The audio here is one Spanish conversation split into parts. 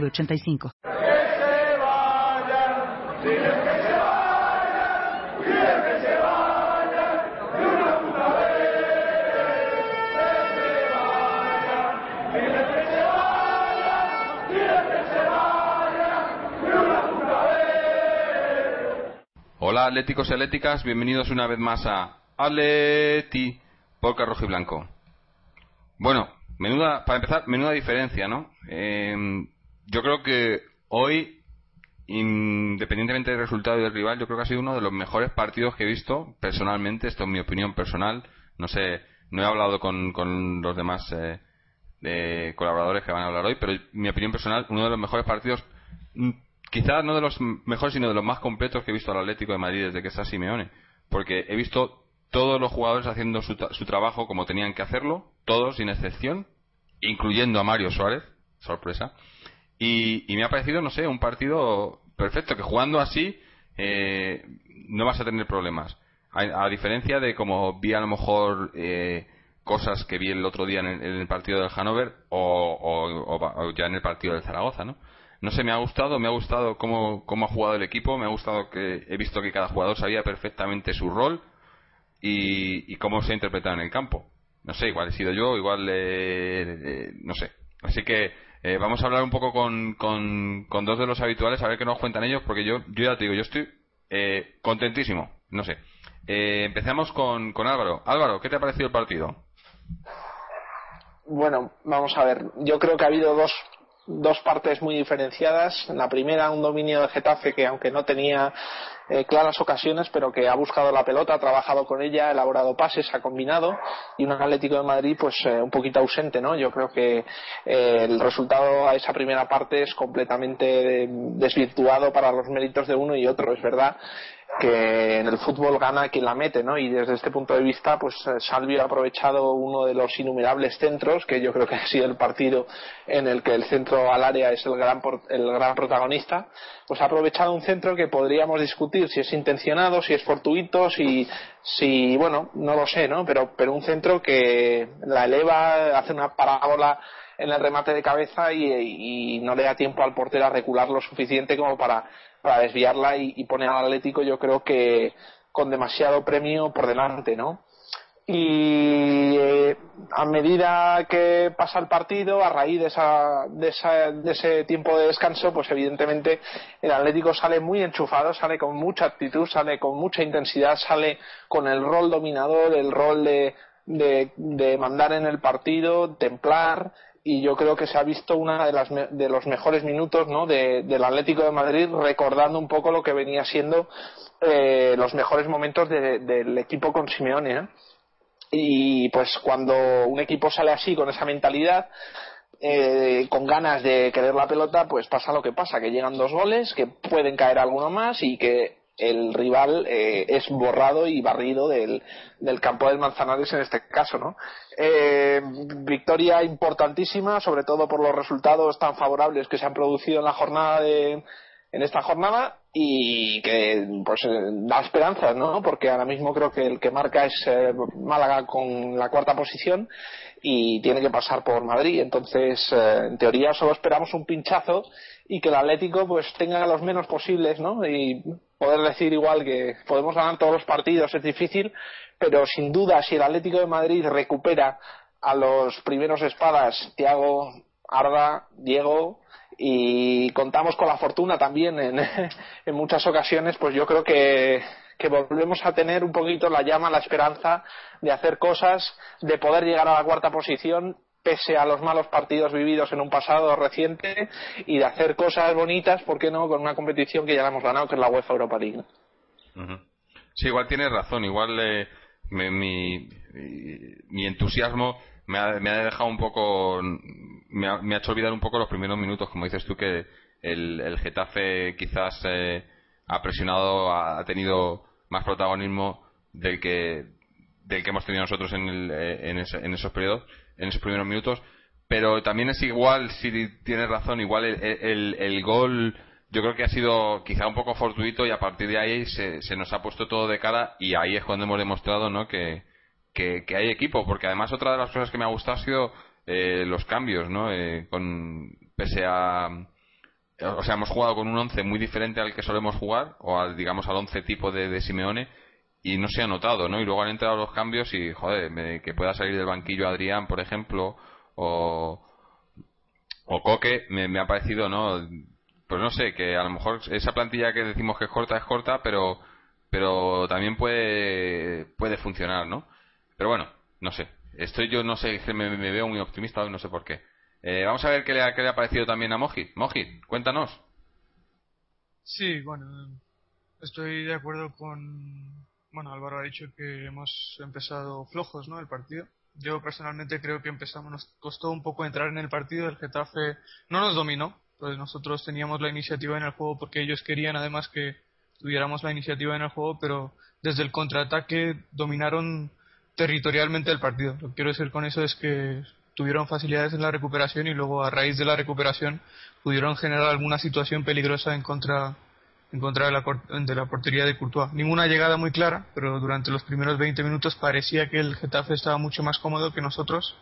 906985. Hola atléticos y atléticas, bienvenidos una vez más a Atleti por Rojo y Blanco. Bueno, menuda, para empezar, menuda diferencia, ¿no? Eh, yo creo que hoy, independientemente del resultado y del rival, yo creo que ha sido uno de los mejores partidos que he visto personalmente. Esto es mi opinión personal. No sé, no he hablado con, con los demás eh, colaboradores que van a hablar hoy, pero mi opinión personal, uno de los mejores partidos, mm, quizás no de los mejores, sino de los más completos que he visto al Atlético de Madrid desde que está Simeone. Porque he visto todos los jugadores haciendo su, su trabajo como tenían que hacerlo, todos sin excepción, incluyendo a Mario Suárez, sorpresa. Y, me ha parecido, no sé, un partido perfecto, que jugando así eh, no vas a tener problemas. A, diferencia de como vi a lo mejor eh, cosas que vi el otro día en el, partido del Hannover o, ya en el partido del Zaragoza, ¿no? No sé, me ha gustado, me ha gustado cómo, cómo ha jugado el equipo, me ha gustado que he visto que cada jugador sabía perfectamente su rol y, cómo se ha interpretado en el campo. No sé, igual he sido yo, igual, eh, no sé. Así que eh, vamos a hablar un poco con, con, dos de los habituales, a ver qué nos cuentan ellos, porque yo, yo ya te digo, yo estoy eh, contentísimo, no sé. Eh, empezamos con, con Álvaro. Álvaro, ¿qué te ha parecido el partido? Bueno, vamos a ver. Yo creo que ha habido dos dos partes muy diferenciadas. En la primera, un dominio de Getafe que, aunque no tenía eh, claras ocasiones, pero que ha buscado la pelota, ha trabajado con ella, ha elaborado pases, ha combinado, y un Atlético de Madrid, pues eh, un poquito ausente, ¿no? Yo creo que eh, el resultado a esa primera parte es completamente desvirtuado para los méritos de uno y otro, es verdad que en el fútbol gana quien la mete, ¿no? Y desde este punto de vista, pues eh, Salvio ha aprovechado uno de los innumerables centros, que yo creo que ha sido el partido en el que el centro al área es el gran, el gran protagonista, pues ha aprovechado un centro que podríamos discutir si es intencionado, si es fortuito, si, si bueno, no lo sé, ¿no? Pero, pero un centro que la eleva, hace una parábola en el remate de cabeza y, y, no le da tiempo al portero a recular lo suficiente como para desviarla y, poner al Atlético yo creo que con demasiado premio por delante, ¿no? y eh, a medida que pasa el partido, a raíz de, esa, de, esa, de, ese tiempo de descanso, pues evidentemente el Atlético sale muy enchufado, sale con mucha actitud, sale con mucha intensidad, sale con el rol dominador, el rol de, de mandar en el partido, templar, y yo creo que se ha visto uno de, las, de los mejores minutos ¿no? del Atlético de Madrid recordando un poco lo que venía siendo eh, los mejores momentos del equipo con Simeone y pues cuando un equipo sale así con esa mentalidad eh, con ganas de querer la pelota pues pasa lo que pasa que llegan dos goles que pueden caer alguno más y que el rival eh, es borrado y barrido del, del, campo del Manzanares en este caso, ¿no? Eh, victoria importantísima, sobre todo por los resultados tan favorables que se han producido en la jornada de, en esta jornada y que pues eh, da esperanzas, ¿no? Porque ahora mismo creo que el que marca es Málaga con la cuarta posición y tiene que pasar por Madrid. Entonces, en teoría solo esperamos un pinchazo y que el Atlético pues tenga los menos posibles, ¿no? Y poder decir igual que podemos ganar todos los partidos es difícil, pero sin duda si el Atlético de Madrid recupera a los primeros espadas, Thiago, Arda, Diego, y contamos con la fortuna también en, en muchas ocasiones, pues yo creo que, que volvemos a tener un poquito la llama, la esperanza de hacer cosas, de poder llegar a la cuarta posición pese a los malos partidos vividos en un pasado reciente y de hacer cosas bonitas, ¿por qué no?, con una competición que ya la hemos ganado, que es la UEFA Europa League. Sí, igual tienes razón, igual eh, mi, mi, entusiasmo me ha, me ha, dejado un poco me ha, hecho olvidar un poco los primeros minutos, como dices tú, que el, Getafe quizás eh, ha presionado, ha, tenido más protagonismo del que del que hemos tenido nosotros en, el, eh, en, esos periodos, en esos primeros minutos. Pero también es igual, si tienes razón, igual el, el, gol yo creo que ha sido quizá un poco fortuito y a partir de ahí se, se nos ha puesto todo de cara y ahí es cuando hemos demostrado ¿no? que, que, hay equipo, porque además otra de las cosas que me ha gustado ha sido eh, los cambios, ¿no? Eh, con, pese a. O sea, hemos jugado con un 11 muy diferente al que solemos jugar, o al, digamos, al 11 tipo de, de Simeone, y no se ha notado, ¿no? Y luego han entrado los cambios y, joder, que pueda salir del banquillo Adrián, por ejemplo, o, o Coque, me, ha parecido, ¿no? Pues no sé, que a lo mejor esa plantilla que decimos que es corta es corta, pero, pero también puede, puede funcionar, ¿no? Pero bueno, no sé. Estoy yo, no sé, me, me veo muy optimista no sé por qué. Eh, vamos a ver qué le, ha, qué le ha parecido también a Moji. Moji, cuéntanos. Sí, bueno, estoy de acuerdo con. Bueno, Álvaro ha dicho que hemos empezado flojos, ¿no? El partido. Yo personalmente creo que empezamos, nos costó un poco entrar en el partido. El Getafe no nos dominó, pues nosotros teníamos la iniciativa en el juego porque ellos querían además que tuviéramos la iniciativa en el juego, pero desde el contraataque dominaron territorialmente el partido. Lo que quiero decir con eso es que tuvieron facilidades en la recuperación y luego a raíz de la recuperación pudieron generar alguna situación peligrosa en contra en contra de la, de la portería de Courtois. Ninguna llegada muy clara, pero durante los primeros 20 minutos parecía que el Getafe estaba mucho más cómodo que nosotros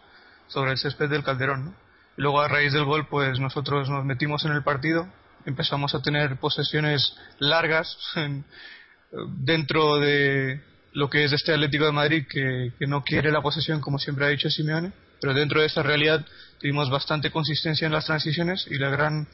sobre el césped del Calderón. luego a raíz del gol, pues nosotros nos metimos en el partido, empezamos a tener posesiones largas dentro de, lo que es este Atlético de Madrid que, no quiere la posesión como siempre ha dicho Simeone, pero dentro de esta realidad tuvimos bastante consistencia en las transiciones y la gran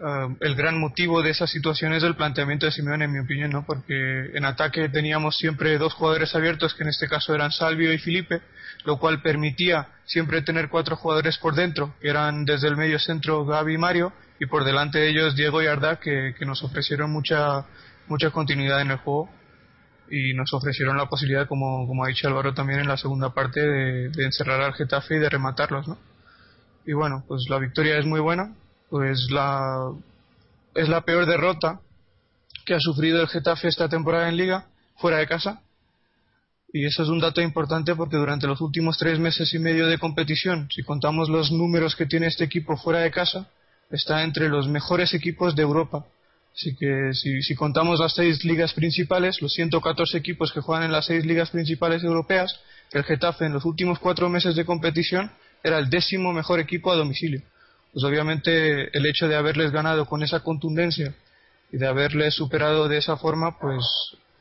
uh, el gran motivo de esas situaciones es el planteamiento de Simeone en mi opinión, ¿no? porque en ataque teníamos siempre dos jugadores abiertos que en este caso eran Salvio y Felipe, lo cual permitía siempre tener cuatro jugadores por dentro, que eran desde el medio centro Gaby y Mario y por delante de ellos Diego y Arda que, que nos ofrecieron mucha mucha continuidad en el juego y nos ofrecieron la posibilidad, como, como ha dicho Álvaro también en la segunda parte, de, encerrar al Getafe y de rematarlos, ¿no? Y bueno, pues la victoria es muy buena, pues la es la peor derrota que ha sufrido el Getafe esta temporada en Liga, fuera de casa. Y eso es un dato importante porque durante los últimos tres meses y medio de competición, si contamos los números que tiene este equipo fuera de casa, está entre los mejores equipos de Europa Así que si, contamos las seis ligas principales, los 114 equipos que juegan en las seis ligas principales europeas, el Getafe en los últimos cuatro meses de competición era el décimo mejor equipo a domicilio. Pues obviamente el hecho de haberles ganado con esa contundencia y de haberles superado de esa forma, pues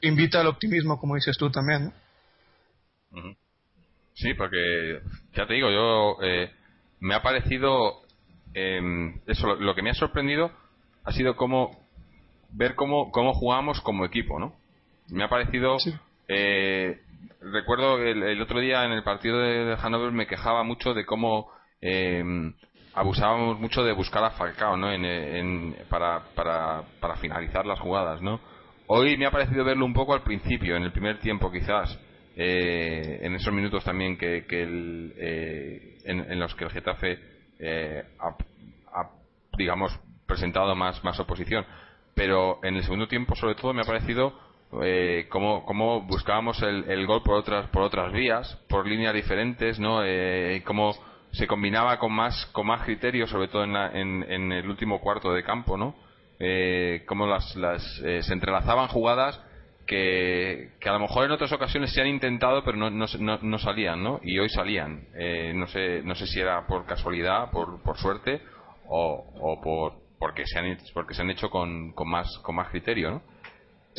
invita al optimismo, como dices tú también. Sí, porque ya te digo, yo eh, me ha parecido em, eso, lo, que me ha sorprendido ha sido como ver cómo, cómo jugamos como equipo, ¿no? Me ha parecido... Eh, recuerdo el, el, otro día en el partido de, Hannover me quejaba mucho de cómo eh, abusábamos mucho de buscar a Falcao, ¿no? En, para, para, para finalizar las jugadas, ¿no? Hoy me ha parecido verlo un poco al principio, en el primer tiempo quizás, eh, en esos minutos también que, que el, eh, en, los que el Getafe eh, ha, digamos, presentado más, más oposición pero en el segundo tiempo sobre todo me ha parecido eh, cómo, buscábamos el, gol por otras por otras vías por líneas diferentes no eh, cómo se combinaba con más con más criterio sobre todo en, en, el último cuarto de campo no eh, las, las eh, se entrelazaban jugadas que, que, a lo mejor en otras ocasiones se han intentado pero no, no, no, salían no y hoy salían. Eh, no sé no sé si era por casualidad por, por suerte o, o por porque se han porque se han hecho con, con más con más criterio ¿no?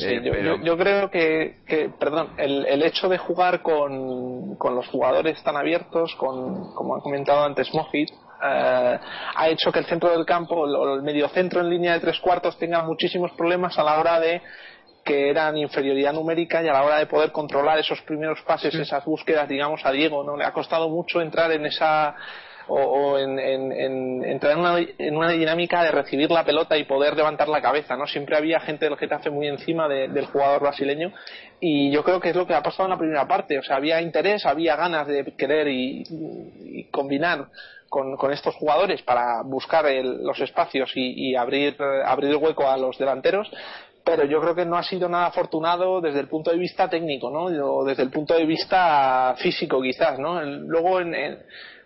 Sí, eh, yo, creo que, que perdón, el, el, hecho de jugar con, con, los jugadores tan abiertos, con, como ha comentado antes Mojit, eh, ha hecho que el centro del campo o el mediocentro en línea de tres cuartos tenga muchísimos problemas a la hora de que eran inferioridad numérica y a la hora de poder controlar esos primeros pases, esas búsquedas, digamos, a Diego, ¿no? Le ha costado mucho entrar en esa o, en, entrar en una, en una, dinámica de recibir la pelota y poder levantar la cabeza, ¿no? Siempre había gente del Getafe muy encima del jugador brasileño y yo creo que es lo que ha pasado en la primera parte, o sea, había interés, había ganas de querer y, combinar con, estos jugadores para buscar los espacios y, abrir, abrir hueco a los delanteros, pero yo creo que no ha sido nada afortunado desde el punto de vista técnico, ¿no? O desde el punto de vista físico, quizás, ¿no? Luego, en,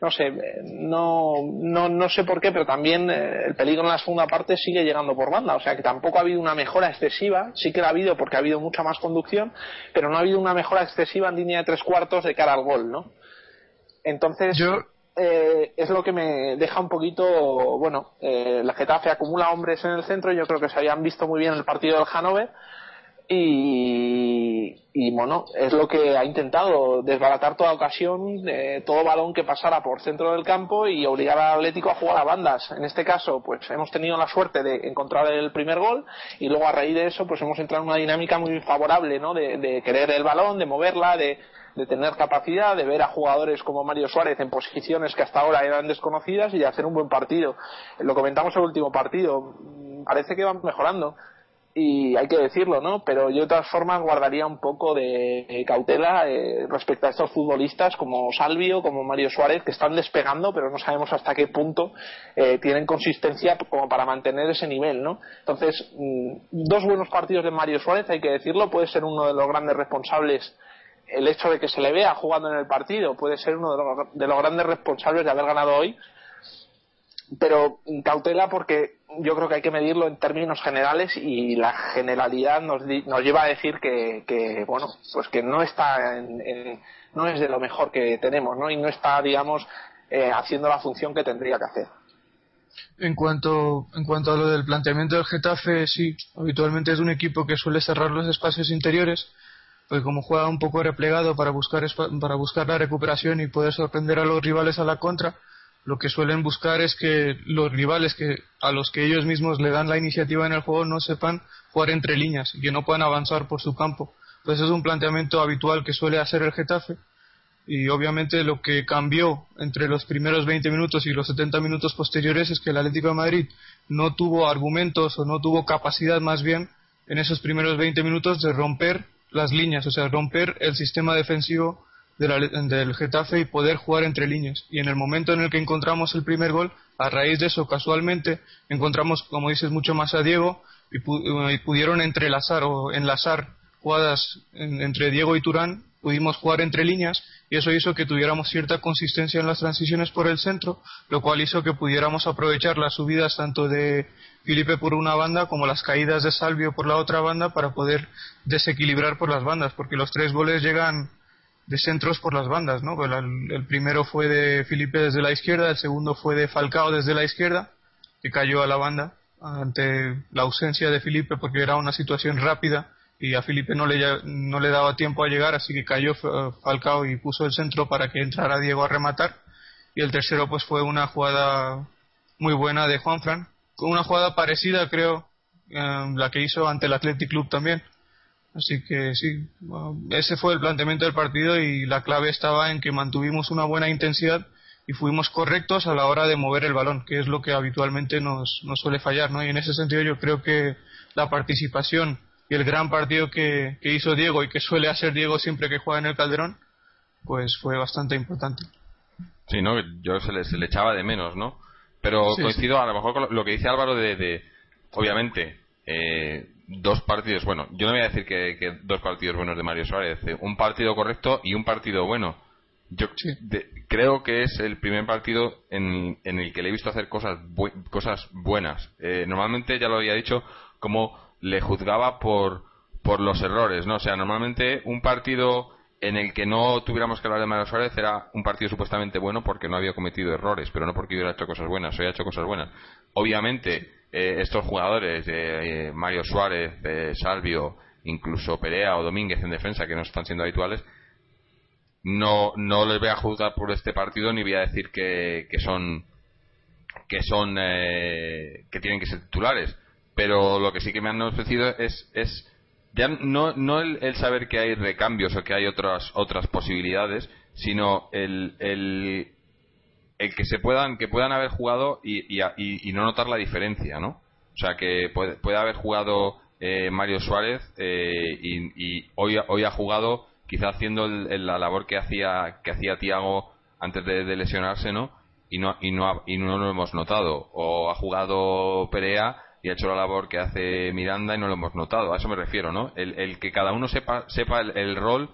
no sé, no, no, no sé por qué, pero también eh, el peligro en la segunda parte sigue llegando por banda, o sea que tampoco ha habido una mejora excesiva, sí que la ha habido porque ha habido mucha más conducción, pero no ha habido una mejora excesiva en línea de tres cuartos de cara al gol, ¿no? Entonces, yo, eh, es lo que me deja un poquito, bueno, eh, la Getafe acumula hombres en el centro, yo creo que se habían visto muy bien en el partido del Hannover y, y bueno, es lo que ha intentado desbaratar toda ocasión, eh, todo balón que pasara por centro del campo y obligar al Atlético a jugar a bandas. En este caso, pues hemos tenido la suerte de encontrar el primer gol y luego a raíz de eso, pues hemos entrado en una dinámica muy favorable, ¿no? De, querer el balón, de moverla, de, de tener capacidad, de ver a jugadores como Mario Suárez en posiciones que hasta ahora eran desconocidas y de hacer un buen partido. Lo comentamos en el último partido, parece que van mejorando y hay que decirlo, ¿no? Pero yo de todas formas guardaría un poco de cautela eh, respecto a estos futbolistas como Salvio, como Mario Suárez, que están despegando, pero no sabemos hasta qué punto eh, tienen consistencia como para mantener ese nivel, ¿no? Entonces, mm, dos buenos partidos de Mario Suárez, hay que decirlo, puede ser uno de los grandes responsables el hecho de que se le vea jugando en el partido puede ser uno de los, grandes responsables de haber ganado hoy pero cautela porque yo creo que hay que medirlo en términos generales y la generalidad nos, nos lleva a decir que, bueno pues que no está en, no es de lo mejor que tenemos no y no está digamos eh, haciendo la función que tendría que hacer. En cuanto en cuanto a lo del planteamiento del Getafe sí habitualmente es un equipo que suele cerrar los espacios interiores pues como juega un poco replegado para buscar, para buscar la recuperación y poder sorprender a los rivales a la contra, lo que suelen buscar es que los rivales que a los que ellos mismos le dan la iniciativa en el juego no sepan jugar entre líneas y que no puedan avanzar por su campo. Pues es un planteamiento habitual que suele hacer el Getafe y obviamente lo que cambió entre los primeros 20 minutos y los 70 minutos posteriores es que el Atlético de Madrid no tuvo argumentos o no tuvo capacidad más bien en esos primeros 20 minutos de romper las líneas, o sea, romper el sistema defensivo del Getafe y poder jugar entre líneas. Y en el momento en el que encontramos el primer gol, a raíz de eso, casualmente, encontramos, como dices, mucho más a Diego y, pudieron entrelazar o enlazar jugadas entre Diego y Turán, pudimos jugar entre líneas y eso hizo que tuviéramos cierta consistencia en las transiciones por el centro, lo cual hizo que pudiéramos aprovechar las subidas tanto de Felipe por una banda como las caídas de Salvio por la otra banda para poder desequilibrar por las bandas, porque los tres goles llegan de centros por las bandas, ¿no? Pues el, primero fue de Felipe desde la izquierda, el segundo fue de Falcao desde la izquierda, que cayó a la banda ante la ausencia de Felipe porque era una situación rápida y a Felipe no le, no le daba tiempo a llegar, así que cayó Falcao y puso el centro para que entrara Diego a rematar. Y el tercero pues fue una jugada muy buena de Juanfran, una jugada parecida, creo, eh, la que hizo ante el Athletic Club también. Así que sí, ese fue el planteamiento del partido y la clave estaba en que mantuvimos una buena intensidad y fuimos correctos a la hora de mover el balón, que es lo que habitualmente nos, nos suele fallar, ¿no? Y en ese sentido yo creo que la participación y el gran partido que, que hizo Diego y que suele hacer Diego siempre que juega en el Calderón, pues fue bastante importante. Sí, ¿no? Yo se le, se le echaba de menos, ¿no? Pero coincido a lo mejor con lo que dice Álvaro de, obviamente, eh, dos partidos, bueno, yo no voy a decir que, dos partidos buenos de Mario Suárez, eh, un partido correcto y un partido bueno. Yo creo que es el primer partido en, el que le he visto hacer cosas, cosas buenas. Eh, normalmente, ya lo había dicho, como le juzgaba por, por los errores, ¿no? O sea, normalmente un partido en el que no tuviéramos que hablar de Mario Suárez era un partido supuestamente bueno porque no había cometido errores, pero no porque hubiera hecho cosas buenas, había hecho cosas buenas. Obviamente, eh, estos jugadores, de eh, Mario Suárez, Salvio, incluso Perea o Domínguez en defensa, que no están siendo habituales, no, no les voy a juzgar por este partido ni voy a decir que, que son que son eh, que tienen que ser titulares. Pero lo que sí que me han ofrecido es, es ya no, no el, saber que hay recambios o que hay otras otras posibilidades, sino el, el, el que se puedan que puedan haber jugado y, y, no notar la diferencia, ¿no? O sea, que puede, puede haber jugado eh, Mario Suárez eh, y, hoy, hoy ha jugado quizá haciendo la labor que hacía que hacía Tiago antes de, lesionarse, ¿no? y no, y no, y no lo hemos notado. O ha jugado Perea y ha hecho la labor que hace Miranda y no lo hemos notado. A eso me refiero, ¿no? El, que cada uno sepa, sepa el, rol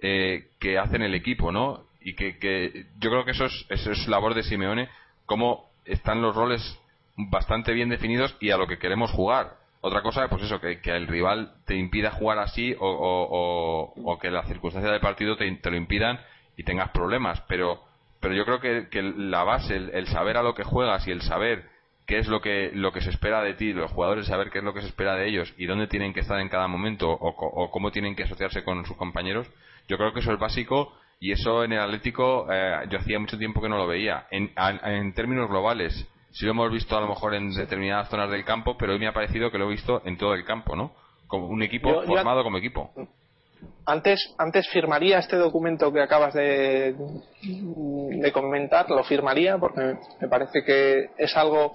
eh, que hace en el equipo, ¿no? Y que, que yo creo que eso es, eso es labor de Simeone, cómo están los roles bastante bien definidos y a lo que queremos jugar. Otra cosa, pues eso, que, que el rival te impida jugar así o, o, o, que las circunstancias del partido te, lo impidan y tengas problemas. Pero, pero yo creo que, que la base, el, saber a lo que juegas y el saber qué es lo que, lo que se espera de ti, los jugadores saber qué es lo que se espera de ellos y dónde tienen que estar en cada momento o, cómo tienen que asociarse con sus compañeros, yo creo que eso es básico y eso en el Atlético eh, yo hacía mucho tiempo que no lo veía. En, en términos globales, sí lo hemos visto a lo mejor en determinadas zonas del campo, pero hoy me ha parecido que lo he visto en todo el campo, ¿no? Como un equipo formado como equipo. Antes, antes firmaría este documento que acabas de, de comentar, lo firmaría porque me parece que es algo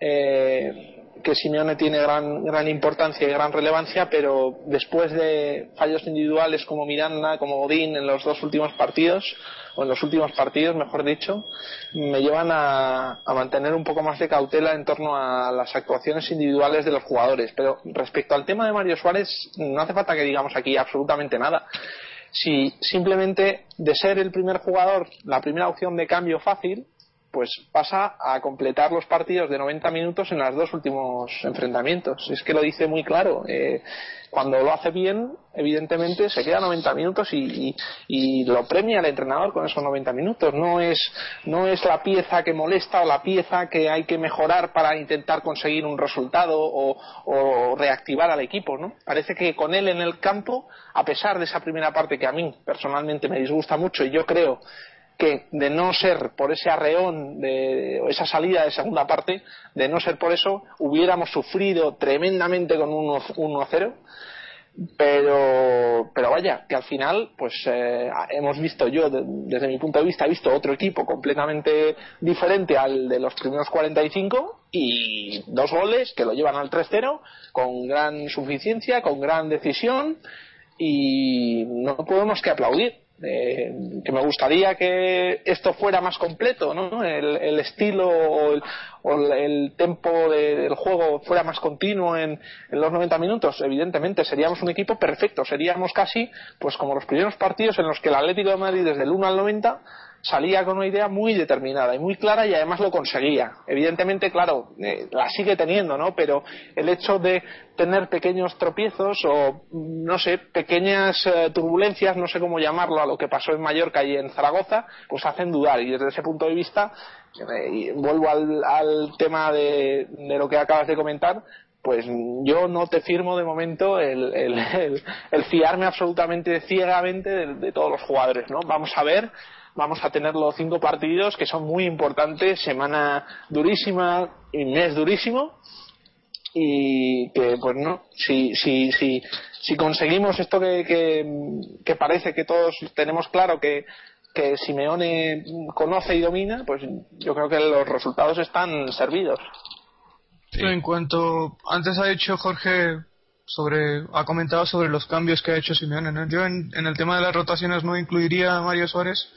eh, que Simeone tiene gran, gran importancia y gran relevancia, pero después de fallos individuales como Miranda, como Godín en los dos últimos partidos, o en los últimos partidos, mejor dicho, me llevan a, a, mantener un poco más de cautela en torno a las actuaciones individuales de los jugadores. Pero respecto al tema de Mario Suárez, no hace falta que digamos aquí absolutamente nada. Si simplemente de ser el primer jugador, la primera opción de cambio fácil, pues pasa a completar los partidos de 90 minutos en los dos últimos enfrentamientos. Es que lo dice muy claro. Eh, cuando lo hace bien, evidentemente se queda 90 minutos y, y, lo premia el entrenador con esos 90 minutos. No es, no es la pieza que molesta o la pieza que hay que mejorar para intentar conseguir un resultado o, o reactivar al equipo. ¿no? Parece que con él en el campo, a pesar de esa primera parte que a mí personalmente me disgusta mucho y yo creo que de no ser por ese arreón de esa salida de segunda parte, de no ser por eso, hubiéramos sufrido tremendamente con un 1-0. Pero, pero vaya, que al final, pues eh, hemos visto yo, desde mi punto de vista, he visto otro equipo completamente diferente al de los primeros 45 y dos goles que lo llevan al 3-0 con gran suficiencia, con gran decisión y no podemos que aplaudir eh, que me gustaría que esto fuera más completo, ¿no? El, estilo o el, o el tempo del juego fuera más continuo en, en, los 90 minutos, evidentemente seríamos un equipo perfecto, seríamos casi pues como los primeros partidos en los que el Atlético de Madrid desde el 1 al 90 salía con una idea muy determinada y muy clara y además lo conseguía. Evidentemente, claro, eh, la sigue teniendo, ¿no? Pero el hecho de tener pequeños tropiezos o, no sé, pequeñas eh, turbulencias, no sé cómo llamarlo, a lo que pasó en Mallorca y en Zaragoza, pues hacen dudar. Y desde ese punto de vista, eh, vuelvo al, tema de, lo que acabas de comentar, pues yo no te firmo de momento el, el, fiarme absolutamente ciegamente de, de, todos los jugadores, ¿no? Vamos a ver vamos a tener los cinco partidos que son muy importantes, semana durísima y mes durísimo y que pues no, si, si, si, si conseguimos esto que, que, parece que todos tenemos claro que, que Simeone conoce y domina, pues yo creo que los resultados están servidos. En cuanto antes ha dicho Jorge sobre ha comentado sobre los cambios que ha hecho Simeone, yo en, en, el tema de las rotaciones no incluiría a Mario Suárez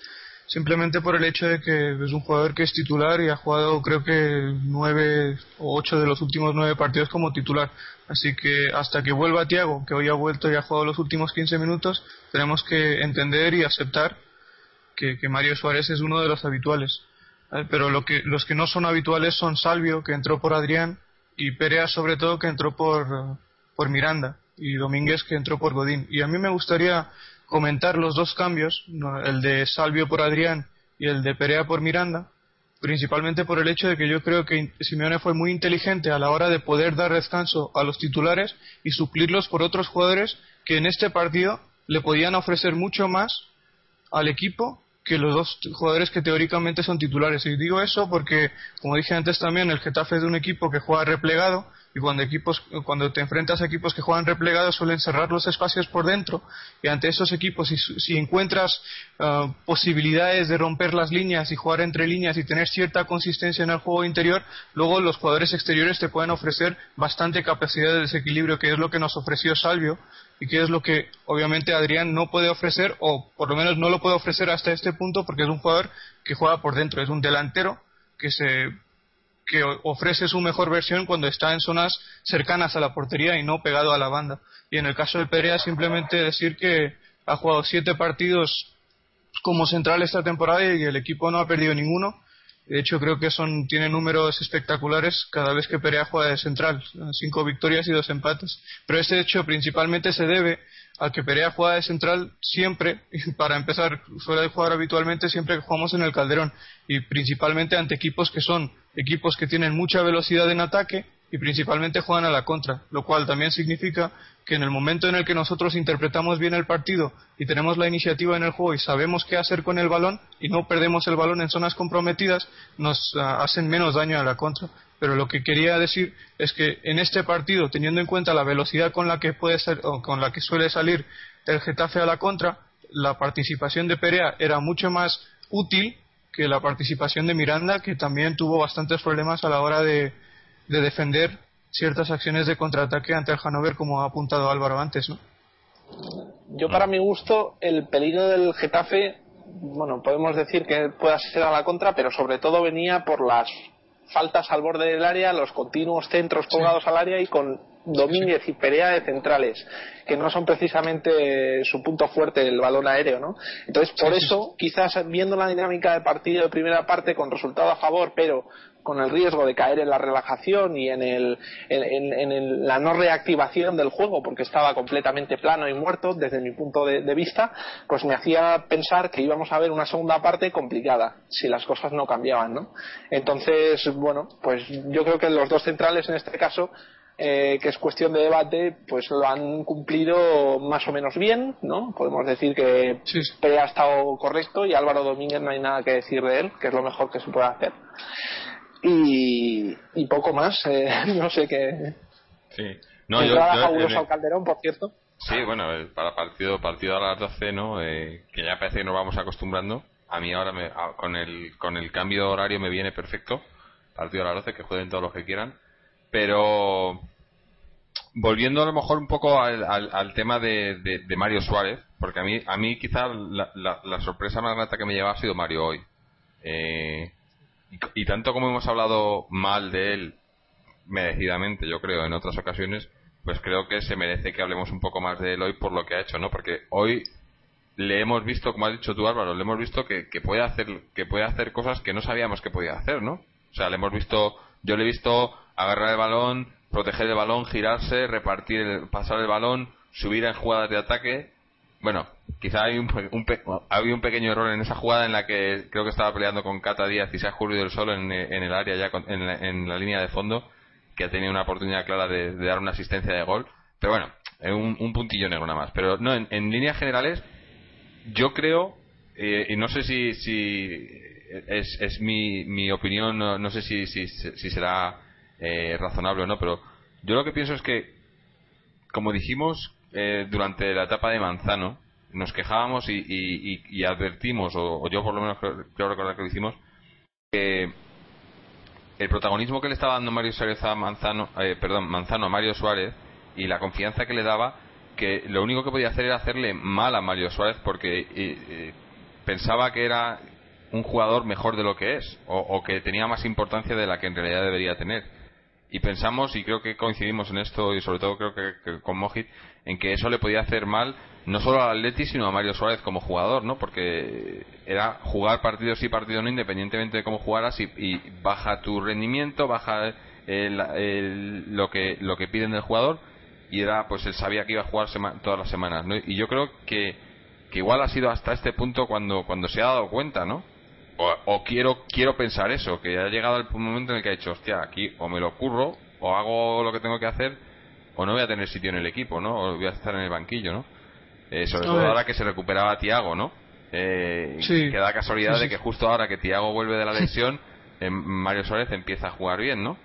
simplemente por el hecho de que es un jugador que es titular y ha jugado creo que nueve o ocho de los últimos nueve partidos como titular. Así que hasta que vuelva Tiago, que hoy ha vuelto y ha jugado los últimos 15 minutos, tenemos que entender y aceptar que, Mario Suárez es uno de los habituales. Pero lo que, los que no son habituales son Salvio, que entró por Adrián, y Perea sobre todo, que entró por, por Miranda, y Domínguez, que entró por Godín. Y a mí me gustaría comentar los dos cambios, el de Salvio por Adrián y el de Perea por Miranda, principalmente por el hecho de que yo creo que Simeone fue muy inteligente a la hora de poder dar descanso a los titulares y suplirlos por otros jugadores que en este partido le podían ofrecer mucho más al equipo que los dos jugadores que teóricamente son titulares. Y digo eso porque, como dije antes también, el Getafe es de un equipo que juega replegado y cuando equipos cuando te enfrentas a equipos que juegan replegados suelen cerrar los espacios por dentro. Y ante esos equipos si, si encuentras ah, posibilidades de romper las líneas y jugar entre líneas y tener cierta consistencia en el juego interior luego los jugadores exteriores te pueden ofrecer bastante capacidad de desequilibrio que es lo que nos ofreció Salvio y que es lo que obviamente Adrián no puede ofrecer o por lo menos no lo puede ofrecer hasta este punto porque es un jugador que juega por dentro. Es un delantero que se que ofrece su mejor versión cuando está en zonas cercanas a la portería y no pegado a la banda. Y en el caso de Perea, simplemente decir que ha jugado siete partidos como central esta temporada y el equipo no ha perdido ninguno. De hecho, creo que son, tiene números espectaculares cada vez que Perea juega de central. Cinco victorias y dos empates. Pero este hecho principalmente se debe al que Perea juega de central siempre, para empezar, suele jugar habitualmente siempre que jugamos en el Calderón y principalmente ante equipos que son equipos que tienen mucha velocidad en ataque y principalmente juegan a la contra, lo cual también significa que en el momento en el que nosotros interpretamos bien el partido y tenemos la iniciativa en el juego y sabemos qué hacer con el balón y no perdemos el balón en zonas comprometidas, nos ah, hacen menos daño a la contra. Pero lo que quería decir es que en este partido, teniendo en cuenta la velocidad con la que puede ser, o con la que suele salir el Getafe a la contra, la participación de Perea era mucho más útil que la participación de Miranda, que también tuvo bastantes problemas a la hora de, defender ciertas acciones de contraataque ante el Hannover, como ha apuntado Álvaro antes, ¿no? Yo, para mi gusto, el peligro del Getafe, bueno, podemos decir que pueda ser a la contra, pero sobre todo venía por las faltas al borde del área, los continuos centros colgados al área y con Domínguez y Perea de centrales, que no son precisamente su punto fuerte el balón aéreo, ¿no? Entonces, por eso, quizás viendo la dinámica de partido de primera parte con resultado a favor, pero con el riesgo de caer en la relajación y en, el, en, la no reactivación del juego porque estaba completamente plano y muerto desde mi punto de, vista, pues me hacía pensar que íbamos a ver una segunda parte complicada si las cosas no cambiaban, ¿no? Entonces, bueno, pues yo creo que los dos centrales en este caso eh, que es cuestión de debate, pues lo han cumplido más o menos bien, ¿no? Podemos decir que sí. ha estado correcto y Álvaro Domínguez no hay nada que decir de él, que es lo mejor que se puede hacer. Y, poco más, eh, no sé qué. Sí. No, yo, al Calderón, por cierto. Sí, bueno, para partido partido a las 12, ¿no? Eh, que ya parece que nos vamos acostumbrando. A mí ahora me, con el con el cambio horario me viene perfecto. Partido a las 12, que jueguen todos los que quieran. Pero volviendo a lo mejor un poco al, tema de, Mario Suárez, porque a mí, a mí quizá la, sorpresa más grata que me lleva ha sido Mario hoy. Eh, y, tanto como hemos hablado mal de él, merecidamente, yo creo, en otras ocasiones, pues creo que se merece que hablemos un poco más de él hoy por lo que ha hecho, ¿no? Porque hoy le hemos visto, como has dicho tú Álvaro, le hemos visto que, que puede hacer que puede hacer cosas que no sabíamos que podía hacer, ¿no? O sea, le hemos visto, yo le he visto agarrar el balón, proteger el balón, girarse, repartir, pasar el balón, subir en jugadas de ataque. Bueno, quizá hay un, había un pequeño error en esa jugada en la que creo que estaba peleando con Cata Díaz y se ha ocurrido el solo en, el área ya en, la, línea de fondo, que ha tenido una oportunidad clara de, dar una asistencia de gol. Pero bueno, un, un puntillo negro nada más. Pero no, en, líneas generales, yo creo, eh, y no sé si, si es, es mi, mi opinión, no, sé si, si, si será eh, razonable o no, pero yo lo que pienso es que, como dijimos eh, durante la etapa de Manzano, nos quejábamos y, advertimos, o, yo por lo menos creo, recordar que lo hicimos, que el protagonismo que le estaba dando Mario Suárez a Manzano, eh, perdón, Manzano a Mario Suárez y la confianza que le daba, que lo único que podía hacer era hacerle mal a Mario Suárez porque pensaba que era un jugador mejor de lo que es o, que tenía más importancia de la que en realidad debería tener y pensamos, y creo que coincidimos en esto, y sobre todo creo que, con Mojit, en que eso le podía hacer mal no solo al Atleti, sino a Mario Suárez como jugador, ¿no? Porque era jugar partidos sí, partidos no, independientemente de cómo jugaras, y, baja tu rendimiento, baja lo, que, lo que piden del jugador, y era, pues él sabía que iba a jugar todas las semanas, ¿no? Y yo creo que, que igual ha sido hasta este punto cuando, cuando se ha dado cuenta, ¿no? O, quiero quiero pensar eso, que ha llegado el momento en el que ha dicho, hostia, aquí o me lo curro, o hago lo que tengo que hacer, o no voy a tener sitio en el equipo, ¿no? O voy a estar en el banquillo, ¿no? Eh, sobre todo ahora que se recuperaba Tiago, ¿no? Eh, Que da casualidad de que justo ahora que Tiago vuelve de la lesión, eh, Mario Suárez empieza a jugar bien, ¿no?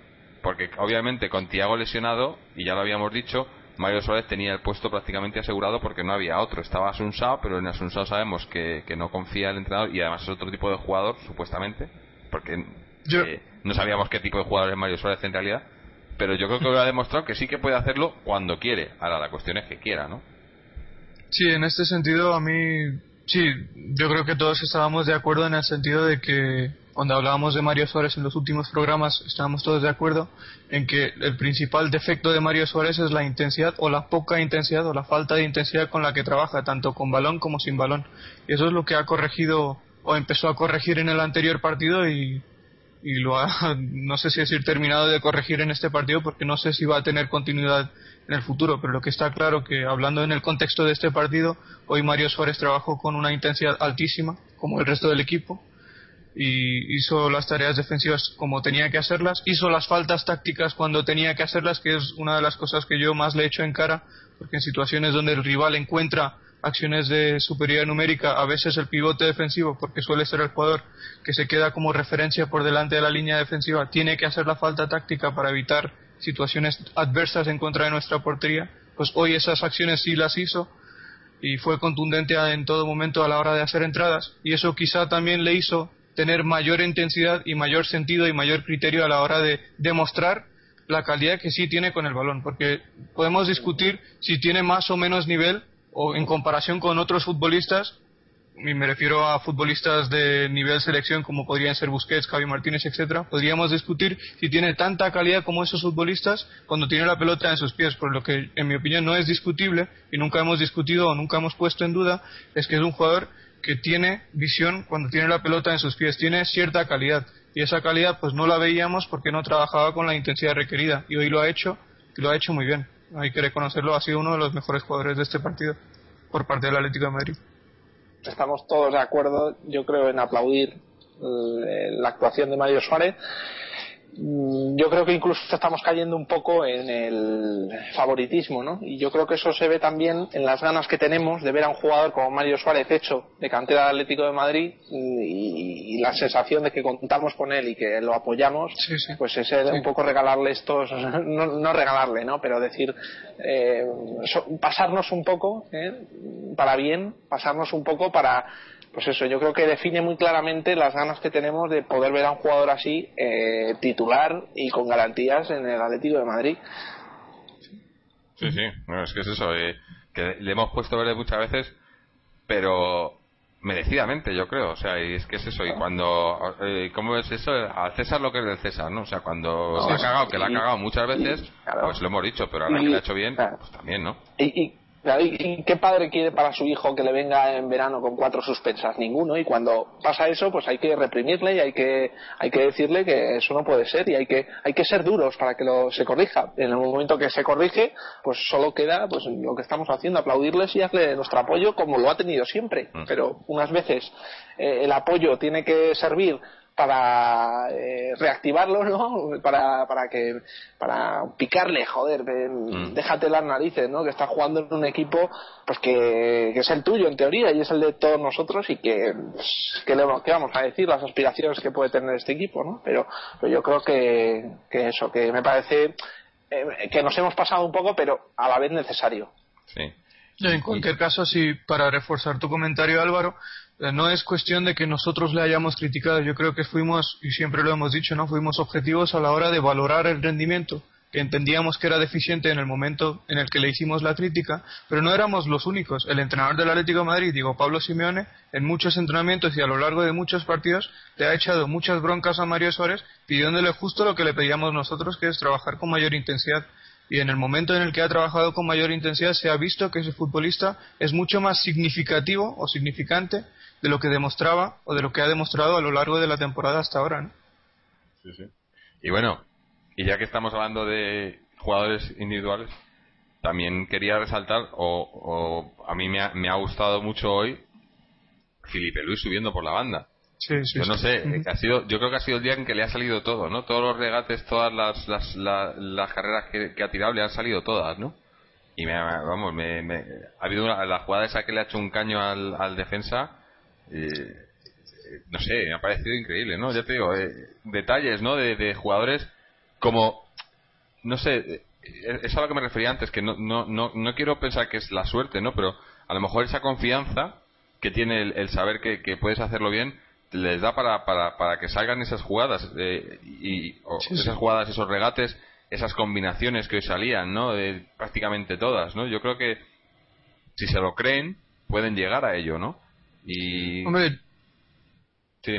porque obviamente con Tiago lesionado, y ya lo habíamos dicho, Mario Suárez tenía el puesto prácticamente asegurado porque no había otro. Estaba Asunsao, pero en Asunsao sabemos que, que no confía el entrenador y además es otro tipo de jugador, supuestamente, porque eh, no sabíamos qué tipo de jugador es Mario Suárez en realidad. Pero yo creo que lo ha demostrado que sí que puede hacerlo cuando quiere. Ahora, la cuestión es que quiera, ¿no? Sí, en este sentido, a mí, sí, yo creo que todos estábamos de acuerdo en el sentido de que cuando hablábamos de Mario Suárez en los últimos programas, estábamos todos de acuerdo en que el principal defecto de Mario Suárez es la intensidad o la poca intensidad o la falta de intensidad con la que trabaja, tanto con balón como sin balón. Y eso es lo que ha corregido o empezó a corregir en el anterior partido y, y lo ha, no sé si decir terminado de corregir en este partido porque no sé si va a tener continuidad en el futuro, pero lo que está claro que hablando en el contexto de este partido, hoy Mario Suárez trabajó con una intensidad altísima, como el resto del equipo, y hizo las tareas defensivas como tenía que hacerlas, hizo las faltas tácticas cuando tenía que hacerlas, que es una de las cosas que yo más le echo en cara, porque en situaciones donde el rival encuentra acciones de superioridad numérica, a veces el pivote defensivo, porque suele ser el jugador que se queda como referencia por delante de la línea defensiva, tiene que hacer la falta táctica para evitar situaciones adversas en contra de nuestra portería, pues hoy esas acciones sí las hizo y fue contundente en todo momento a la hora de hacer entradas. Y eso quizá también le hizo tener mayor intensidad y mayor sentido y mayor criterio a la hora de demostrar la calidad que sí tiene con el balón, porque podemos discutir si tiene más o menos nivel o en comparación con otros futbolistas, y me refiero a futbolistas de nivel selección como podrían ser Busquets, Javi Martínez, etcétera, podríamos discutir si tiene tanta calidad como esos futbolistas cuando tiene la pelota en sus pies, por lo que en mi opinión no es discutible y nunca hemos discutido o nunca hemos puesto en duda es que es un jugador que tiene visión cuando tiene la pelota en sus pies, tiene cierta calidad y esa calidad pues no la veíamos porque no trabajaba con la intensidad requerida y hoy lo ha hecho y lo ha hecho muy bien. Hay que reconocerlo, ha sido uno de los mejores jugadores de este partido por parte del Atlético de Madrid. Estamos todos de acuerdo, yo creo, en aplaudir eh, la actuación de Mario Suárez yo creo que incluso estamos cayendo un poco en el favoritismo, ¿no? Y yo creo que eso se ve también en las ganas que tenemos de ver a un jugador como Mario Suárez hecho de cantera del Atlético de Madrid y, la sensación de que contamos con él y que lo apoyamos, pues es un poco regalarle estos, no, regalarle, ¿no? Pero decir, eh, pasarnos un poco, ¿eh? Para bien, pasarnos un poco para pues eso, yo creo que define muy claramente las ganas que tenemos de poder ver a un jugador así eh, titular y con garantías en el Atlético de Madrid. Sí, sí, es que es eso, eh, que le hemos puesto verle muchas veces, pero merecidamente, yo creo. O sea, y es que es eso. Y cuando. Eh, ¿Cómo es eso? Al César lo que es del César, ¿no? O sea, cuando se ha cagado, que la ha cagado muchas veces, pues lo hemos dicho, pero ahora que lo ha hecho bien, pues también, ¿no? y, ¿Y qué padre quiere para su hijo que le venga en verano con cuatro suspensas? Ninguno. Y cuando pasa eso, pues hay que reprimirle y hay que, hay que decirle que eso no puede ser y hay que, hay que ser duros para que lo, se corrija. En el momento que se corrige, pues solo queda pues lo que estamos haciendo, aplaudirles y darle nuestro apoyo como lo ha tenido siempre. Mm. Pero unas veces eh, el apoyo tiene que servir para eh, reactivarlo, ¿no? Para, para que para picarle, joder, mm. déjate las narices, ¿no? Que estás jugando en un equipo pues que, es el tuyo en teoría y es el de todos nosotros y que pues, que le, ¿qué vamos a decir las aspiraciones que puede tener este equipo, ¿no? Pero, pero yo creo que, que eso, que me parece eh, que nos hemos pasado un poco, pero a la vez necesario. Sí. En cualquier caso, sí, para reforzar tu comentario, Álvaro, no es cuestión de que nosotros le hayamos criticado. Yo creo que fuimos, y siempre lo hemos dicho, ¿no? Fuimos objetivos a la hora de valorar el rendimiento, que entendíamos que era deficiente en el momento en el que le hicimos la crítica, pero no éramos los únicos. El entrenador del Atlético Madrid, digo Pablo Simeone, en muchos entrenamientos y a lo largo de muchos partidos, le ha echado muchas broncas a Mario Suárez, pidiéndole justo lo que le pedíamos nosotros, que es trabajar con mayor intensidad y en el momento en el que ha trabajado con mayor intensidad se ha visto que ese futbolista es mucho más significativo o significante de lo que demostraba o de lo que ha demostrado a lo largo de la temporada hasta ahora. ¿no? Sí, sí. Y bueno, y ya que estamos hablando de jugadores individuales, también quería resaltar, o, a mí me ha, me ha, gustado mucho hoy, Felipe Luis subiendo por la banda. Sí, sí, yo no sé, ha sido, yo creo que ha sido el día en que le ha salido todo, ¿no? Todos los regates, todas las, las, las, carreras que, ha tirado le han salido todas, ¿no? Y me, vamos, me, me, ha habido una, la jugada esa que le ha hecho un caño al, al defensa, eh, no sé, me ha parecido increíble, ¿no? Ya te digo, eh, detalles, ¿no? De, jugadores como no sé, eh, es a lo que me refería antes, que no, no, no, no quiero pensar que es la suerte, ¿no? Pero a lo mejor esa confianza que tiene el, saber que, puedes hacerlo bien les da para, para, para que salgan esas jugadas eh, y esas jugadas, esos regates, esas combinaciones que hoy salían, ¿no? De prácticamente todas, ¿no? Yo creo que si se lo creen pueden llegar a ello, ¿no? Y Hombre,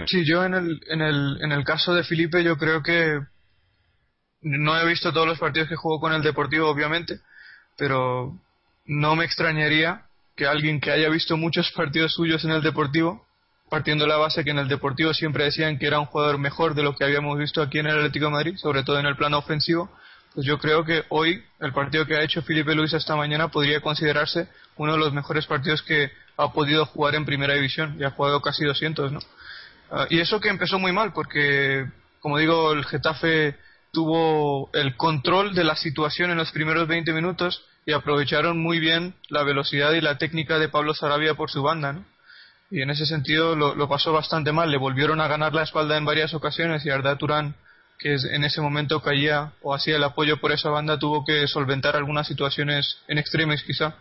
sí, yo en el, en el en el caso de Felipe yo creo que no he visto todos los partidos que jugó con el Deportivo, obviamente, pero no me extrañaría que alguien que haya visto muchos partidos suyos en el Deportivo, partiendo de la base que en el Deportivo siempre decían que era un jugador mejor de lo que habíamos visto aquí en el Atlético de Madrid, sobre todo en el plano ofensivo, pues yo creo que hoy el partido que ha hecho Felipe Luis esta mañana podría considerarse uno de los mejores partidos que ha podido jugar en primera división, ya ha jugado casi 200, ¿no? Ah, y eso que empezó muy mal, porque, como digo, el Getafe tuvo el control de la situación en los primeros 20 minutos y aprovecharon muy bien la velocidad y la técnica de Pablo Sarabia por su banda, ¿no? Y en ese sentido lo, pasó bastante mal. Le volvieron a ganar la espalda en varias ocasiones y Arda Turán, que en ese momento caía o hacía el apoyo por esa banda, tuvo que solventar algunas situaciones en extremis quizá.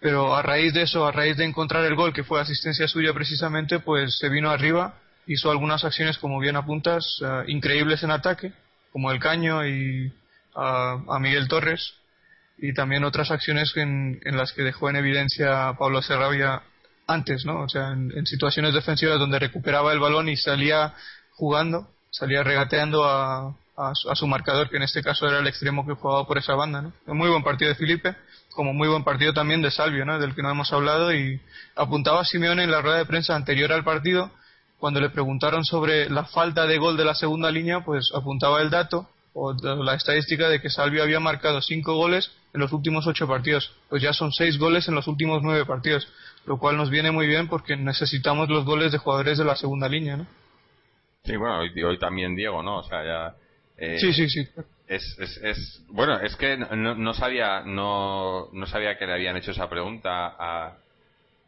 Pero a raíz de eso, a raíz de encontrar el gol, que fue asistencia suya precisamente, pues se vino arriba, hizo algunas acciones, como bien apuntas, eh, increíbles en ataque, como el caño y a, Miguel Torres y también otras acciones en, las que dejó en evidencia Pablo Serrabia antes, ¿no? O sea, en, situaciones defensivas donde recuperaba el balón y salía jugando, salía regateando a, su marcador, que en este caso era el extremo que jugaba por esa banda, ¿no? Muy buen partido de Felipe, como muy buen partido también de Salvio, ¿no? Del que no hemos hablado y apuntaba a Simeone en la rueda de prensa anterior al partido cuando le preguntaron sobre la falta de gol de la segunda línea, pues apuntaba el dato o la estadística de que Salvio había marcado cinco goles en los últimos ocho partidos. Pues ya son seis goles en los últimos nueve partidos, lo cual nos viene muy bien porque necesitamos los goles de jugadores de la segunda línea, ¿no? Sí, bueno, hoy, hoy también Diego, ¿no? O sea, ya. Eh, sí, sí, sí. Es, es, es, bueno, es que no, no sabía no, no sabía que le habían hecho esa pregunta a,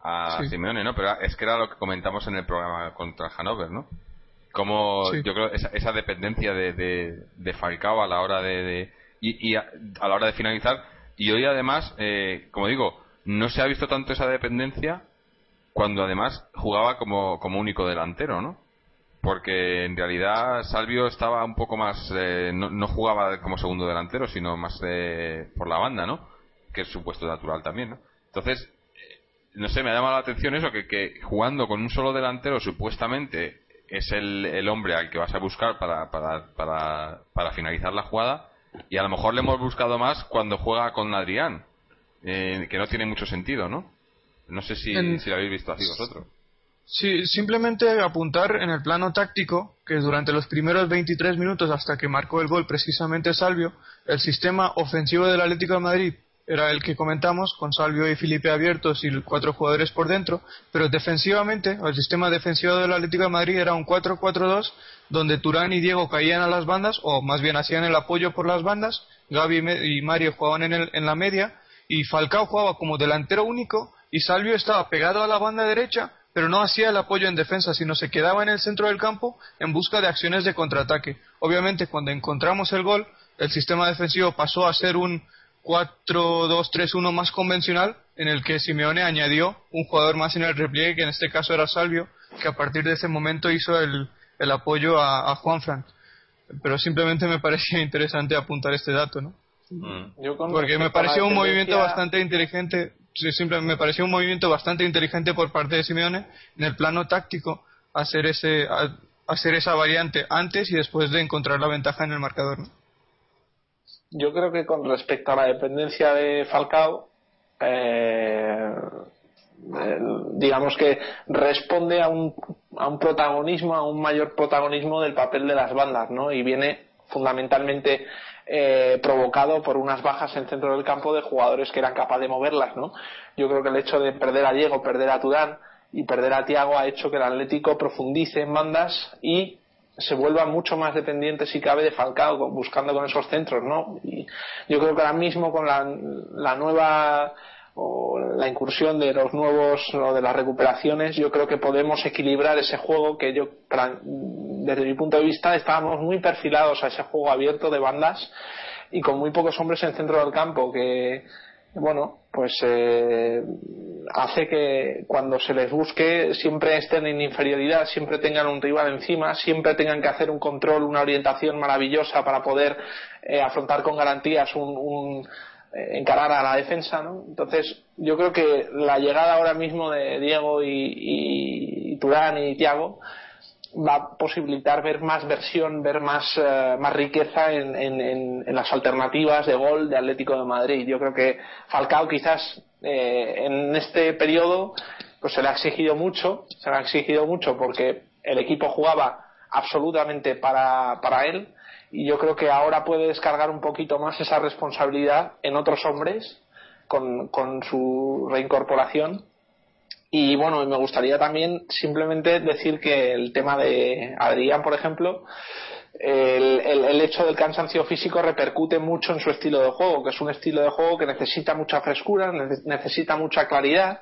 a Simeone, ¿no? Pero es que era lo que comentamos en el programa contra Hannover, ¿no? Como yo creo esa, esa dependencia de, de, Falcao a la hora de, y, a, la hora de finalizar y hoy además, eh, como digo, no se ha visto tanto esa dependencia cuando además jugaba como, como único delantero, ¿no? Porque en realidad Salvio estaba un poco más, eh, no, no, jugaba como segundo delantero, sino más eh, por la banda, ¿no? Que es su puesto natural también, ¿no? Entonces, no sé, me ha llamado la atención eso, que, que jugando con un solo delantero supuestamente es el, el hombre al que vas a buscar para, para, para, para, finalizar la jugada y a lo mejor le hemos buscado más cuando juega con Adrián, eh, que no tiene mucho sentido, ¿no? No sé si, si lo habéis visto así vosotros. Sí, simplemente apuntar en el plano táctico que durante los primeros 23 minutos hasta que marcó el gol precisamente Salvio, el sistema ofensivo del Atlético de Madrid era el que comentamos, con Salvio y Felipe abiertos y cuatro jugadores por dentro, pero defensivamente, el sistema defensivo del Atlético de Madrid era un 4-4-2, donde Turán y Diego caían a las bandas, o más bien hacían el apoyo por las bandas, Gaby y Mario jugaban en, en la media, y Falcao jugaba como delantero único, y Salvio estaba pegado a la banda derecha, pero no hacía el apoyo en defensa, sino se quedaba en el centro del campo en busca de acciones de contraataque. Obviamente, cuando encontramos el gol, el sistema defensivo pasó a ser un 4-2-3-1 más convencional en el que Simeone añadió un jugador más en el repliegue que en este caso era Salvio que a partir de ese momento hizo el, el apoyo a, a Juanfran pero simplemente me parecía interesante apuntar este dato ¿no? Mm. porque me pareció un movimiento bastante inteligente simplemente me pareció un movimiento bastante inteligente por parte de Simeone en el plano táctico hacer ese hacer esa variante antes y después de encontrar la ventaja en el marcador ¿no? yo creo que con respecto a la dependencia de Falcao, eh, digamos que responde a un, a un protagonismo, a un mayor protagonismo del papel de las bandas, ¿no? Y viene fundamentalmente eh, provocado por unas bajas en centro del campo de jugadores que eran capaces de moverlas, ¿no? Yo creo que el hecho de perder a Diego, perder a Turán y perder a Tiago ha hecho que el Atlético profundice en bandas y se vuelva mucho más dependiente si cabe de Falcao buscando con esos centros no y yo creo que ahora mismo con la, la nueva o la incursión de los nuevos o de las recuperaciones yo creo que podemos equilibrar ese juego que yo desde mi punto de vista estábamos muy perfilados a ese juego abierto de bandas y con muy pocos hombres en el centro del campo que bueno pues eh, hace que cuando se les busque siempre estén en inferioridad siempre tengan un rival encima siempre tengan que hacer un control una orientación maravillosa para poder eh, afrontar con garantías un, eh, encarar a la defensa ¿no? entonces yo creo que la llegada ahora mismo de Diego y, y Turán y Tiago va a posibilitar ver más versión, ver más, eh, más riqueza en, en, las alternativas de gol de Atlético de Madrid. Yo creo que Falcao quizás eh, en este periodo pues se le ha exigido mucho, se le ha exigido mucho porque el equipo jugaba absolutamente para, para él y yo creo que ahora puede descargar un poquito más esa responsabilidad en otros hombres con, con su reincorporación y bueno, me gustaría también simplemente decir que el tema de Adrián, por ejemplo, el, el, hecho del cansancio físico repercute mucho en su estilo de juego, que es un estilo de juego que necesita mucha frescura, necesita mucha claridad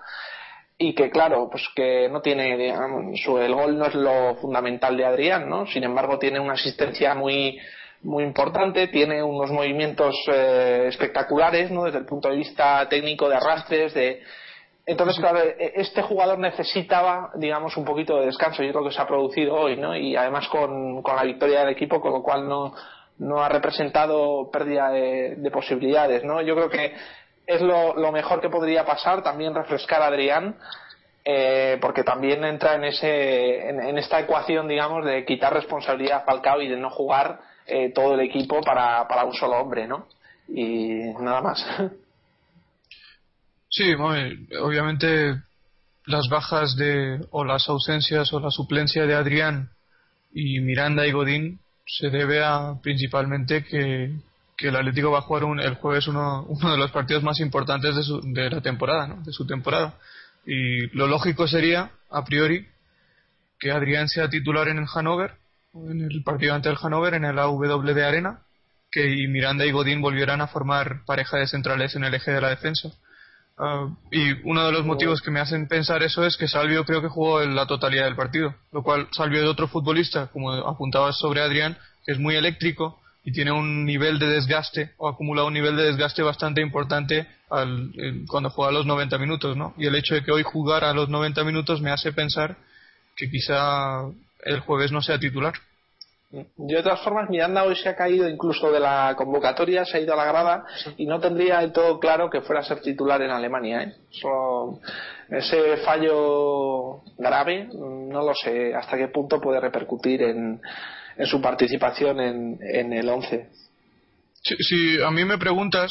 y que claro, pues que no tiene, el gol no es lo fundamental de Adrián, ¿no? Sin embargo, tiene una asistencia muy muy importante, tiene unos movimientos eh, espectaculares, ¿no? Desde el punto de vista técnico de arrastres, de entonces, claro, e, este jugador necesitaba, digamos, un poquito de descanso. Yo creo que se ha producido hoy, ¿no? Y además con, la victoria del equipo, con lo cual no, no ha representado pérdida de, posibilidades, ¿no? Yo creo que es lo, mejor que podría pasar, también refrescar a Adrián, eh, porque también entra en, ese, en, esta ecuación, digamos, de quitar responsabilidad a Falcao y de no jugar eh, todo el equipo para, para un solo hombre, ¿no? Y nada más. Sí, obviamente las bajas de o las ausencias o la suplencia de Adrián y Miranda y Godín se debe a principalmente que, el Atlético va a jugar el jueves uno, uno de los partidos más importantes de, su, de la temporada, ¿no? de su temporada. Y lo lógico sería, a priori, que Adrián sea titular en el Hannover, en el partido ante el Hannover, en el AW de Arena, que Miranda y Godín volvieran a formar pareja de centrales en el eje de la defensa. Ah, y uno de los motivos que me hacen pensar eso es que Salvio creo que jugó en la totalidad del partido, lo cual Salvio es otro futbolista, como apuntabas sobre Adrián, que es muy eléctrico y tiene un nivel de desgaste o acumula un nivel de desgaste bastante importante al, cuando juega a los 90 minutos, ¿no? Y el hecho de que hoy jugara a los 90 minutos me hace pensar que quizá el jueves no sea titular. De todas formas, Miranda hoy se ha caído incluso de la convocatoria, se ha ido a la grada y no tendría del todo claro que fuera a ser titular en Alemania. ¿eh? ese fallo grave, no lo sé hasta qué punto puede repercutir en, su participación en, el 11. Si, a mí me preguntas,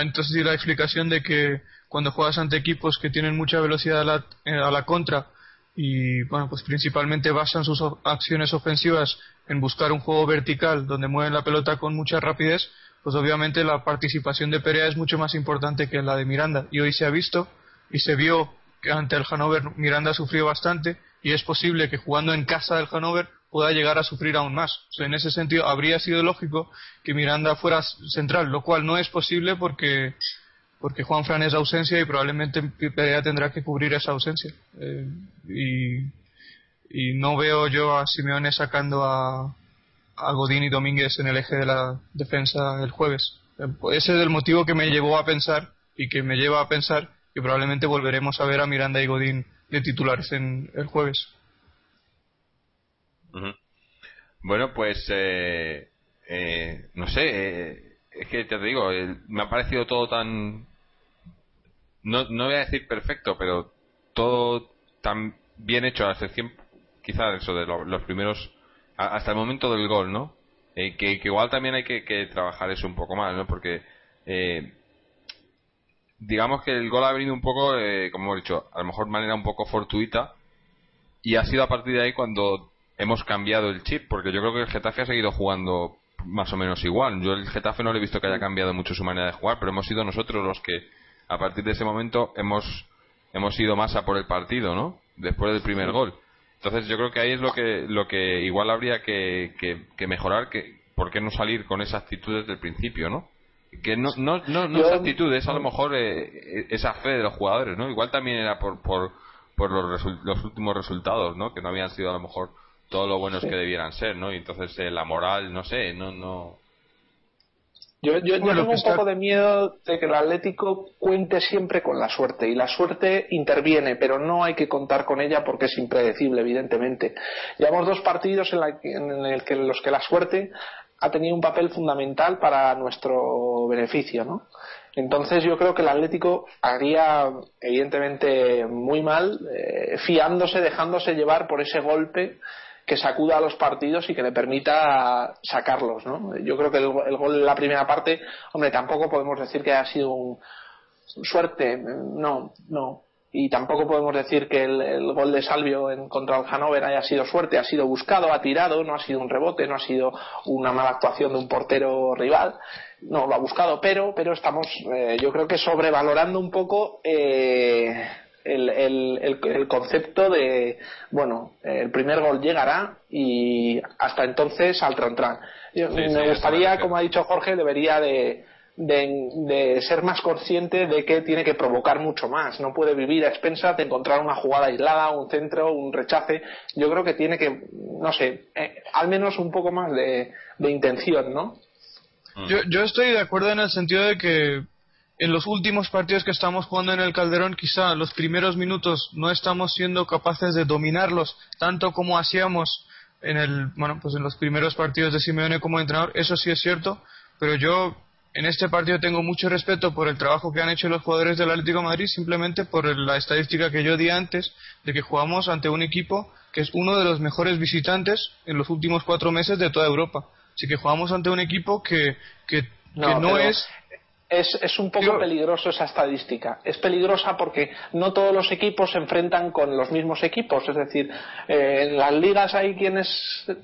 entonces la explicación de que cuando juegas ante equipos que tienen mucha velocidad a la, a la contra, y bueno, pues principalmente basan sus acciones ofensivas en buscar un juego vertical donde mueven la pelota con mucha rapidez, pues obviamente la participación de Perea es mucho más importante que la de Miranda. Y hoy se ha visto y se vio que ante el Hannover Miranda sufrió bastante y es posible que jugando en casa del Hannover pueda llegar a sufrir aún más. en ese sentido habría sido lógico que Miranda fuera central, lo cual no es posible porque porque Juan Fran es ausencia y probablemente Perea tendrá que cubrir esa ausencia. Eh, y, no veo yo a Simeone sacando a, a Godín y Domínguez en el eje de la defensa el jueves. Eh, ese es el motivo que me llevó a pensar y que me lleva a pensar que probablemente volveremos a ver a Miranda y Godín de titulares en el jueves. Bueno, pues eh, no sé, es que te digo, me ha parecido todo tan no, no voy a decir perfecto, pero todo tan bien hecho, a excepción quizás eso de los primeros, hasta el momento del gol, ¿no? Eh, que, igual también hay que, trabajar eso un poco más, ¿no? Porque eh, digamos que el gol ha venido un poco, eh, como hemos dicho, a lo mejor de manera un poco fortuita y ha sido a partir de ahí cuando hemos cambiado el chip, porque yo creo que el Getafe ha seguido jugando más o menos igual. Yo el Getafe no le he visto que haya cambiado mucho su manera de jugar, pero hemos sido nosotros los que a partir de ese momento hemos, hemos ido más a por el partido, ¿no? Después del primer gol. Entonces yo creo que ahí es lo que, lo que igual habría que, que, mejorar, que por qué no salir con esa actitud desde el principio, ¿no? Que no, no, no, no esa actitud, es a lo mejor eh, esa fe de los jugadores, ¿no? Igual también era por, por, por los, los últimos resultados, ¿no? Que no habían sido a lo mejor todos lo buenos que debieran ser, ¿no? Y entonces eh, la moral, no sé, no, no, Yo, yo, tengo un poco de miedo de que el Atlético cuente siempre con la suerte y la suerte interviene, pero no hay que contar con ella porque es impredecible, evidentemente. Llevamos dos partidos en, en el que, los que la suerte ha tenido un papel fundamental para nuestro beneficio, ¿no? Entonces yo creo que el Atlético haría evidentemente muy mal eh, fiándose, dejándose llevar por ese golpe que sacuda a los partidos y que le permita sacarlos, ¿no? Yo creo que el, gol en la primera parte, hombre, tampoco podemos decir que haya sido un suerte, no, no. Y tampoco podemos decir que el, gol de Salvio en contra el Hannover haya sido suerte, ha sido buscado, ha tirado, no ha sido un rebote, no ha sido una mala actuación de un portero rival, no lo ha buscado, pero, pero estamos, eh, yo creo que sobrevalorando un poco eh, el, el, concepto de, bueno, el primer gol llegará y hasta entonces al tran me gustaría, como ha dicho Jorge, debería de, de, ser más consciente de que tiene que provocar mucho más. No puede vivir a expensas de encontrar una jugada aislada, un centro, un rechace. Yo creo que tiene que, no sé, eh, al menos un poco más de, de intención, ¿no? Yo, yo estoy de acuerdo en el sentido de que en los últimos partidos que estamos jugando en el Calderón, quizá los primeros minutos no estamos siendo capaces de dominarlos tanto como hacíamos en el, bueno, pues en los primeros partidos de Simeone como entrenador, eso sí es cierto, pero yo en este partido tengo mucho respeto por el trabajo que han hecho los jugadores del Atlético de Madrid, simplemente por la estadística que yo di antes de que jugamos ante un equipo que es uno de los mejores visitantes en los últimos cuatro meses de toda Europa. Así que jugamos ante un equipo que, que, no, es es, es un poco peligroso esa estadística. Es peligrosa porque no todos los equipos se enfrentan con los mismos equipos. Es decir, eh, en las ligas hay quienes,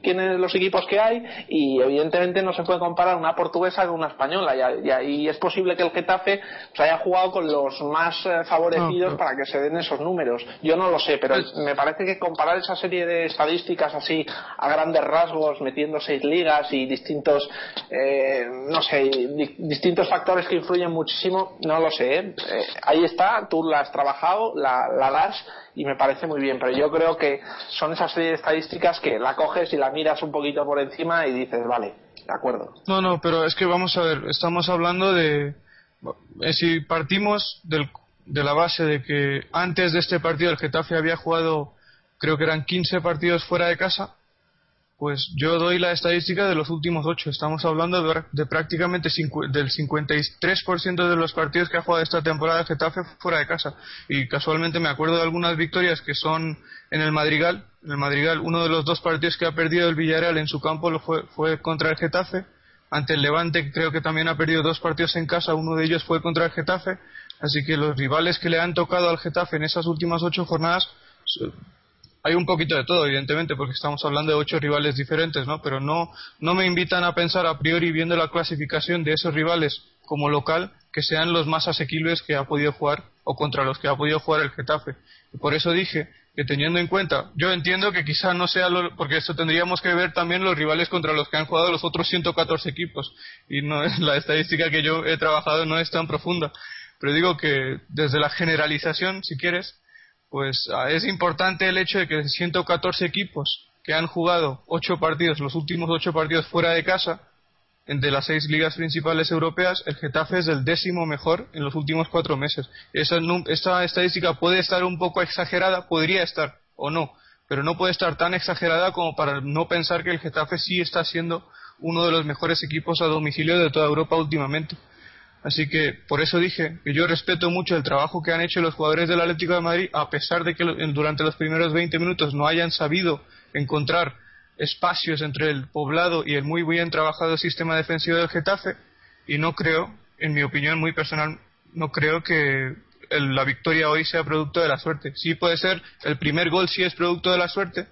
quienes los equipos que hay y evidentemente no se puede comparar una portuguesa con una española. Y, y, es posible que el Getafe pues, haya jugado con los más eh, favorecidos para que se den esos números. Yo no lo sé, pero pues me parece que comparar esa serie de estadísticas así a grandes rasgos, metiendo seis ligas y distintos, eh, no sé, distintos factores que influyen muchísimo, no lo sé. ¿eh? Eh, ahí está, tú la has trabajado, la, la das y me parece muy bien, pero yo creo que son esas estadísticas que la coges y la miras un poquito por encima y dices, vale, de acuerdo. No, no, pero es que vamos a ver, estamos hablando de. Eh, si partimos del, de la base de que antes de este partido el Getafe había jugado, creo que eran 15 partidos fuera de casa pues yo doy la estadística de los últimos ocho. Estamos hablando de, prácticamente del 53% de los partidos que ha jugado esta temporada Getafe fuera de casa. Y casualmente me acuerdo de algunas victorias que son en el Madrigal. En el Madrigal, uno de los dos partidos que ha perdido el Villarreal en su campo lo fue, fue contra el Getafe. Ante el Levante creo que también ha perdido dos partidos en casa. Uno de ellos fue contra el Getafe. Así que los rivales que le han tocado al Getafe en esas últimas ocho jornadas hay un poquito de todo, evidentemente, porque estamos hablando de ocho rivales diferentes, ¿no? Pero no, no me invitan a pensar a priori, viendo la clasificación de esos rivales como local, que sean los más asequibles que ha podido jugar o contra los que ha podido jugar el Getafe. Y por eso dije que teniendo en cuenta, yo entiendo que quizá no sea lo, porque esto tendríamos que ver también los rivales contra los que han jugado los otros 114 equipos y no es la estadística que yo he trabajado no es tan profunda, pero digo que desde la generalización, si quieres, pues ah, es importante el hecho de que 114 equipos que han jugado 8 partidos, los últimos 8 partidos fuera de casa, entre las seis ligas principales europeas, el Getafe es el décimo mejor en los últimos cuatro meses. Esa, esta estadística puede estar un poco exagerada, podría estar o no, pero no puede estar tan exagerada como para no pensar que el Getafe sí está siendo uno de los mejores equipos a domicilio de toda Europa últimamente. Así que por eso dije que yo respeto mucho el trabajo que han hecho los jugadores del Atlético de Madrid, a pesar de que durante los primeros 20 minutos no hayan sabido encontrar espacios entre el poblado y el muy bien trabajado sistema defensivo del Getafe. Y no creo, en mi opinión muy personal, no creo que la victoria hoy sea producto de la suerte. Sí puede ser, el primer gol sí es producto de la suerte,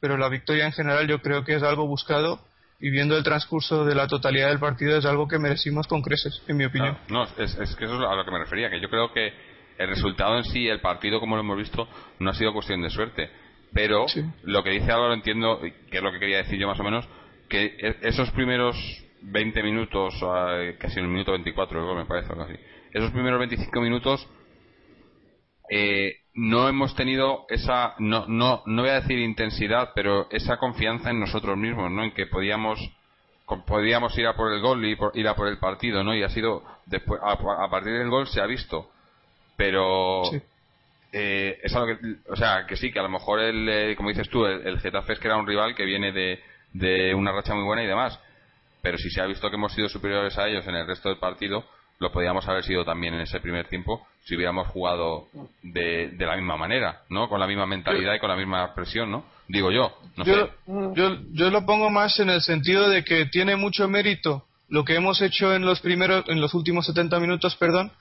pero la victoria en general yo creo que es algo buscado y viendo el transcurso de la totalidad del partido es algo que merecimos con creces, en mi opinión. No, es, que eso es a lo que me refería, que yo creo que el resultado en sí, el partido como lo hemos visto, no ha sido cuestión de suerte. Pero lo que dice Álvaro entiendo, que es lo que quería decir yo más o menos, que e, esos primeros 20 minutos, casi en el minuto 24, me parece, algo así, esos primeros 25 minutos eh, no hemos tenido esa, no, no, no voy a decir intensidad, pero esa confianza en nosotros mismos, ¿no? En que podíamos podíamos ir a por el gol y ir a por el partido, ¿no? Y ha sido después a, partir del gol se ha visto, pero eh, es algo que, o sea, que sí, que a lo mejor el, eh, como dices tú, el, Getafe es que era un rival que viene de, de una racha muy buena y demás, pero si se ha visto que hemos sido superiores a ellos en el resto del partido, lo podíamos haber sido también en ese primer tiempo si hubiéramos jugado de, de la misma manera, ¿no? Con la misma mentalidad y con la misma presión, ¿no? Digo yo, no yo, sé. Yo, yo lo pongo más en el sentido de que tiene mucho mérito lo que hemos hecho en los primeros, en los últimos 70 minutos, perdón,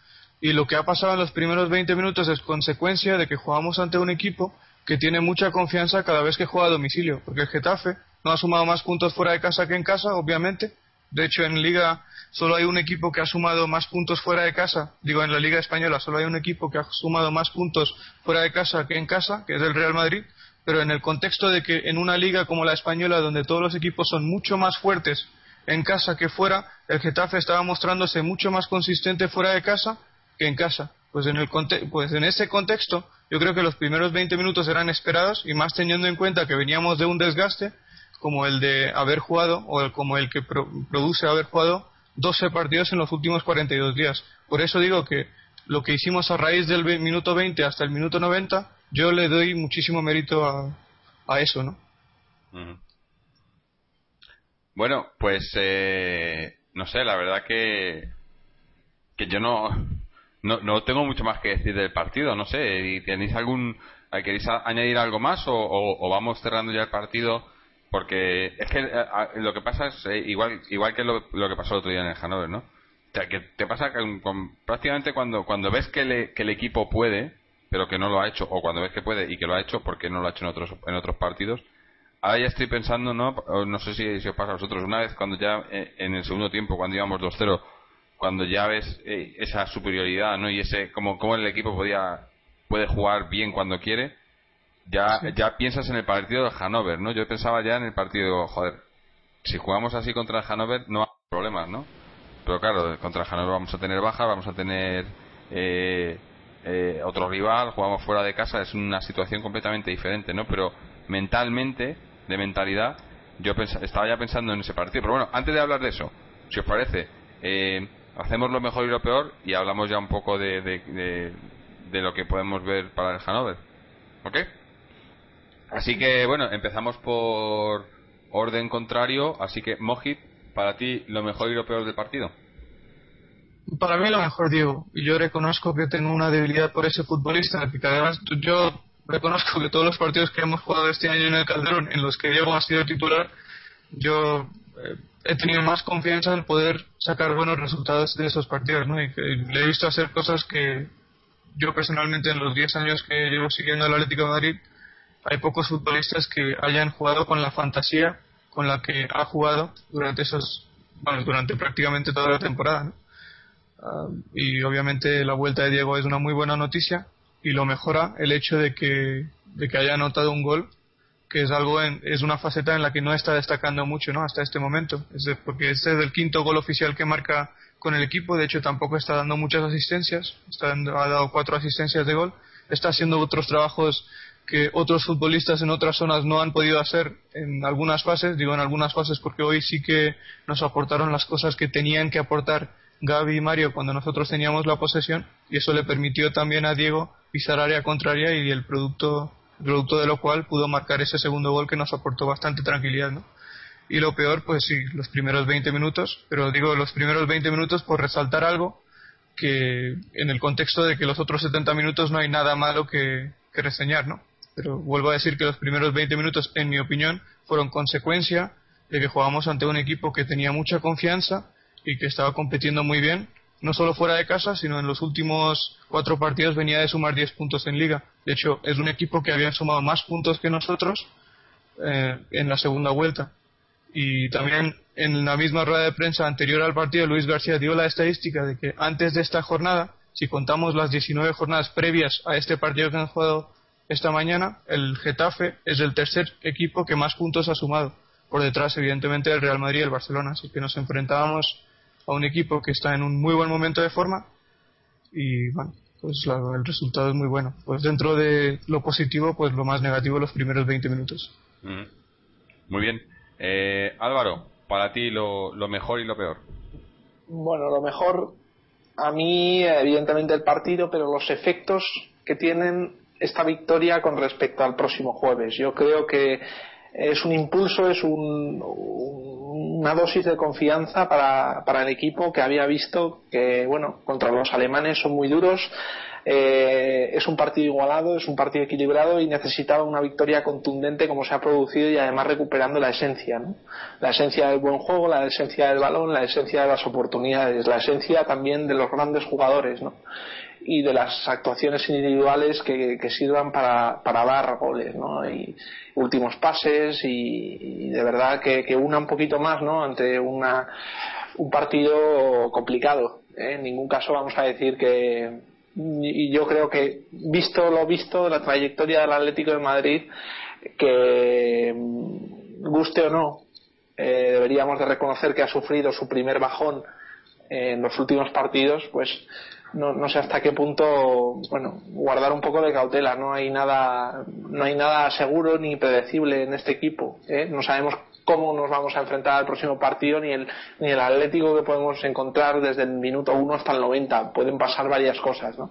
y lo que ha pasado en los primeros 20 minutos es consecuencia de que jugamos ante un equipo que tiene mucha confianza cada vez que juega a domicilio, porque el Getafe no ha sumado más puntos fuera de casa que en casa, obviamente. De hecho, en Liga solo hay un equipo que ha sumado más puntos fuera de casa. Digo, en la Liga Española solo hay un equipo que ha sumado más puntos fuera de casa que en casa, que es el Real Madrid. Pero en el contexto de que en una liga como la española, donde todos los equipos son mucho más fuertes en casa que fuera, el Getafe estaba mostrándose mucho más consistente fuera de casa que en casa. Pues en, el pues en ese contexto, yo creo que los primeros 20 minutos eran esperados y más teniendo en cuenta que veníamos de un desgaste como el de haber jugado o como el que produce haber jugado 12 partidos en los últimos 42 días. Por eso digo que lo que hicimos a raíz del minuto 20 hasta el minuto 90, yo le doy muchísimo mérito a, a eso, ¿no? Bueno, pues eh, no sé, la verdad que que yo no, no, no tengo mucho más que decir del partido, no sé, ¿tenéis algún queréis añadir algo más o vamos cerrando ya el partido? Porque es que eh, lo que pasa es eh, igual igual que lo, que pasó el otro día en el Hanover, ¿no? O sea, que te pasa que prácticamente cuando, cuando ves que, el equipo puede, pero que no lo ha hecho, o cuando ves que puede y que lo ha hecho, porque no lo ha hecho en otros, en otros partidos, ahora ya estoy pensando, ¿no? No sé si, si os pasa a vosotros, una vez cuando ya eh, en el segundo tiempo, cuando íbamos 2-0, cuando ya ves esa superioridad, ¿no? Y ese, como, como el equipo podía, puede jugar bien cuando quiere, ya, ya piensas en el partido de Hannover, ¿no? Yo pensaba ya en el partido, joder, si jugamos así contra el Hannover no hay problemas, ¿no? Pero claro, contra el Hannover vamos a tener baja, vamos a tener eh, eh, otro rival, jugamos fuera de casa, es una situación completamente diferente, ¿no? Pero mentalmente, de mentalidad, yo estaba ya pensando en ese partido. Pero bueno, antes de hablar de eso, si os parece, eh, hacemos lo mejor y lo peor y hablamos ya un poco de, de, de lo que podemos ver para el Hannover. ¿Ok? Así que bueno, empezamos por orden contrario, así que Mojit, para ti lo mejor y lo peor del partido. Para mí lo mejor, Diego. Y yo reconozco que tengo una debilidad por ese futbolista, que además yo reconozco que todos los partidos que hemos jugado este año en el Calderón, en los que Diego ha sido titular, yo eh, he tenido más confianza en poder sacar buenos resultados de esos partidos. Y que le he visto hacer cosas que yo personalmente en los 10 años que llevo siguiendo al Atlético de Madrid hay pocos futbolistas que hayan jugado con la fantasía con la que ha jugado durante esos bueno, durante prácticamente toda la temporada ah, y obviamente la vuelta de Diego es una muy buena noticia y lo mejora el hecho de que de que haya anotado un gol que es algo es una faceta en la que no está destacando mucho no hasta este momento. Es porque este es el quinto gol oficial que marca con el equipo de hecho tampoco está dando muchas asistencias está ha dado cuatro asistencias de gol está haciendo otros trabajos que otros futbolistas en otras zonas no han podido hacer en algunas fases, digo en algunas fases porque hoy sí que nos aportaron las cosas que tenían que aportar Gaby y Mario cuando nosotros teníamos la posesión y eso le permitió también a Diego pisar área contraria y el producto, producto de lo cual pudo marcar ese segundo gol que nos aportó bastante tranquilidad, ¿no? Y lo peor, pues sí, los primeros 20 minutos, pero digo los primeros 20 minutos por resaltar algo que en el contexto de que los otros 70 minutos no hay nada malo que, que reseñar, ¿no? Pero vuelvo a decir que los primeros 20 minutos, en mi opinión, fueron consecuencia de que jugamos ante un equipo que tenía mucha confianza y que estaba compitiendo muy bien, no solo fuera de casa, sino en los últimos cuatro partidos venía de sumar 10 puntos en liga. De hecho, es un equipo que había sumado más puntos que nosotros eh, en la segunda vuelta. Y también en la misma rueda de prensa anterior al partido, Luis García dio la estadística de que antes de esta jornada, si contamos las 19 jornadas previas a este partido que han jugado esta mañana, el Getafe es el tercer equipo que más puntos ha sumado, por detrás evidentemente del Real Madrid y el Barcelona, así que nos enfrentábamos a un equipo que está en un muy buen momento de forma y bueno, pues el resultado es muy bueno. Pues dentro de lo positivo, pues lo más negativo los primeros 20 minutos. Muy bien. Eh, Álvaro, para ti lo, lo mejor y lo peor? Bueno, lo mejor a mí, evidentemente, el partido, pero los efectos que tienen esta victoria con respecto al próximo jueves. Yo creo que es un impulso, es un, una dosis de confianza para, para, el equipo que había visto que, bueno, contra los alemanes son muy duros, eh, es un partido igualado, es un partido equilibrado y necesitaba una victoria contundente como se ha producido y además recuperando la esencia, ¿no? La esencia del buen juego, la esencia del balón, la esencia de las oportunidades, la esencia también de los grandes jugadores, ¿no? Y de las actuaciones individuales que, sirvan para, para, dar goles, ¿no? Y últimos pases y, de verdad que, una un poquito más, ¿no? Ante una, un partido complicado. ¿eh? En ningún caso vamos a decir que, y yo creo que visto lo visto la trayectoria del Atlético de Madrid que guste o no eh, deberíamos de reconocer que ha sufrido su primer bajón en los últimos partidos pues no, no sé hasta qué punto bueno guardar un poco de cautela no hay nada no hay nada seguro ni predecible en este equipo ¿eh? no sabemos cómo nos vamos a enfrentar al próximo partido ni el, ni el Atlético que podemos encontrar desde el minuto 1 hasta el 90. Pueden pasar varias cosas, ¿no?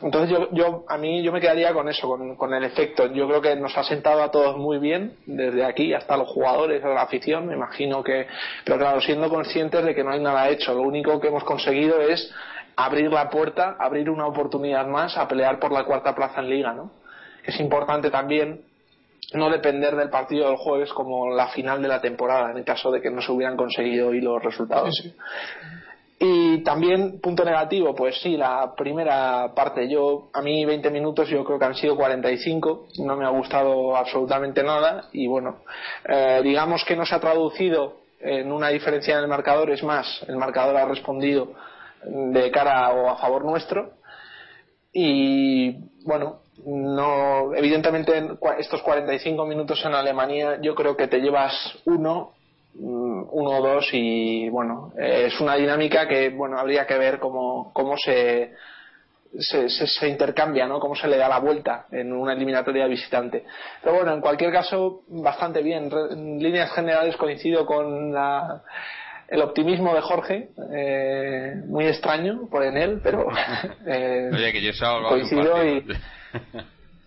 Entonces yo, yo, a mí yo me quedaría con eso, con, con, el efecto. Yo creo que nos ha sentado a todos muy bien, desde aquí hasta los jugadores, a la afición, me imagino que, pero claro, siendo conscientes de que no hay nada hecho, lo único que hemos conseguido es abrir la puerta, abrir una oportunidad más a pelear por la cuarta plaza en liga, ¿no? Es importante también no depender del partido del jueves como la final de la temporada en el caso de que no se hubieran conseguido hoy los resultados. Y también, punto negativo, pues sí, la primera parte, yo, a mí 20 minutos yo creo que han sido 45, no me ha gustado absolutamente nada y bueno, eh, digamos que no se ha traducido en una diferencia en el marcador, es más, el marcador ha respondido de cara o a favor nuestro y bueno, no evidentemente estos 45 minutos en Alemania yo creo que te llevas uno mm, uno o dos y bueno es una dinámica que bueno habría que ver cómo, cómo se, se, se, intercambia, ¿no? Cómo se le da la vuelta en una eliminatoria visitante. Pero bueno, en cualquier caso, bastante bien. En líneas generales coincido con la, el optimismo de Jorge, eh, muy extraño por en él, pero eh, Oye, que yo coincido y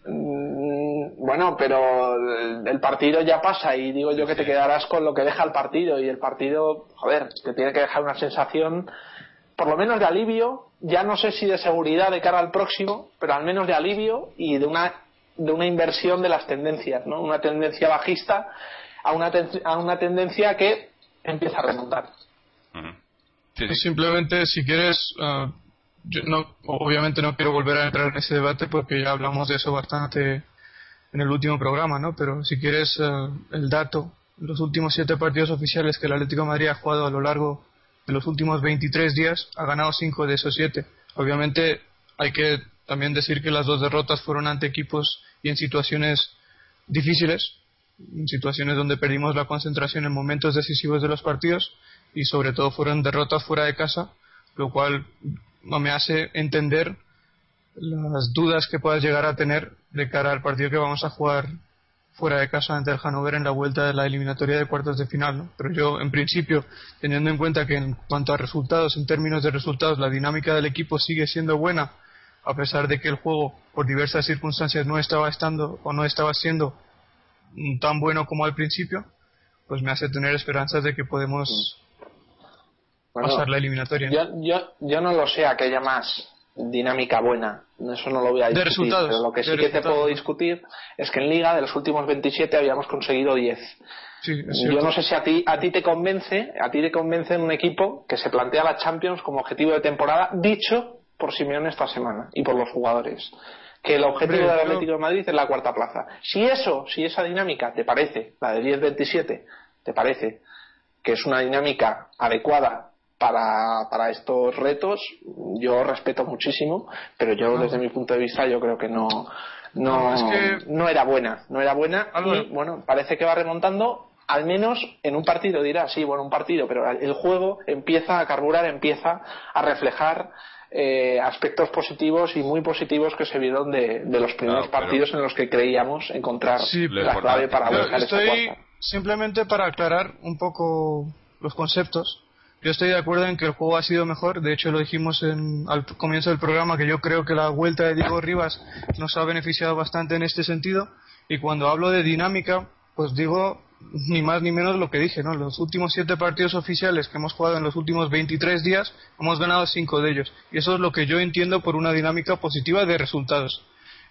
Mm, bueno, pero el partido ya pasa y digo yo que te quedarás con lo que deja el partido y el partido, joder, te tiene que dejar una sensación por lo menos de alivio, ya no sé si de seguridad de cara al próximo, pero al menos de alivio y de una de una inversión de las tendencias, ¿no? Una tendencia bajista a una a una tendencia que empieza a remontar. Simplemente si quieres uh yo no, obviamente no quiero volver a entrar en ese debate porque ya hablamos de eso bastante en el último programa, ¿no? Pero si quieres eh, el dato, los últimos siete partidos oficiales que el Atlético de Madrid ha jugado a lo largo de los últimos 23 días, ha ganado cinco de esos siete. Obviamente hay que también decir que las dos derrotas fueron ante equipos y en situaciones difíciles, situaciones donde perdimos la concentración en momentos decisivos de los partidos y sobre todo fueron derrotas fuera de casa, lo cual me hace entender las dudas que puedas llegar a tener de cara al partido que vamos a jugar fuera de casa ante el Hannover en la vuelta de la eliminatoria de cuartos de final. ¿no? Pero yo, en principio, teniendo en cuenta que en cuanto a resultados, en términos de resultados, la dinámica del equipo sigue siendo buena, a pesar de que el juego, por diversas circunstancias, no estaba estando o no estaba siendo tan bueno como al principio, pues me hace tener esperanzas de que podemos pasar la eliminatoria. Yo, yo, yo no lo sé aquella más dinámica buena, eso no lo voy a discutir, pero lo que sí que te puedo discutir es que en Liga de los últimos 27 habíamos conseguido 10. yo no sé si a ti, a ti te convence, a ti te convence un equipo que se plantea la Champions como objetivo de temporada, dicho por Simeone esta semana y por los jugadores. Que el objetivo del Atlético de Madrid es la cuarta plaza. Si eso, si esa dinámica te parece, la de 10-27, te parece que es una dinámica adecuada para, para estos retos yo respeto muchísimo pero yo desde mi punto de vista yo creo que no no, no era buena no era buena y bueno parece que va remontando al menos en un partido dirá sí bueno un partido pero el juego empieza a carburar empieza a reflejar eh, aspectos positivos y muy positivos que se vieron de, de los primeros partidos en los que creíamos encontrar la clave para buscar esa simplemente para aclarar un poco los conceptos. Yo estoy de acuerdo en que el juego ha sido mejor. De hecho, lo dijimos en, al comienzo del programa que yo creo que la vuelta de Diego Rivas nos ha beneficiado bastante en este sentido. Y cuando hablo de dinámica, pues digo ni más ni menos lo que dije, ¿no? Los últimos siete partidos oficiales que hemos jugado en los últimos 23 días, hemos ganado cinco de ellos. Y eso es lo que yo entiendo por una dinámica positiva de resultados.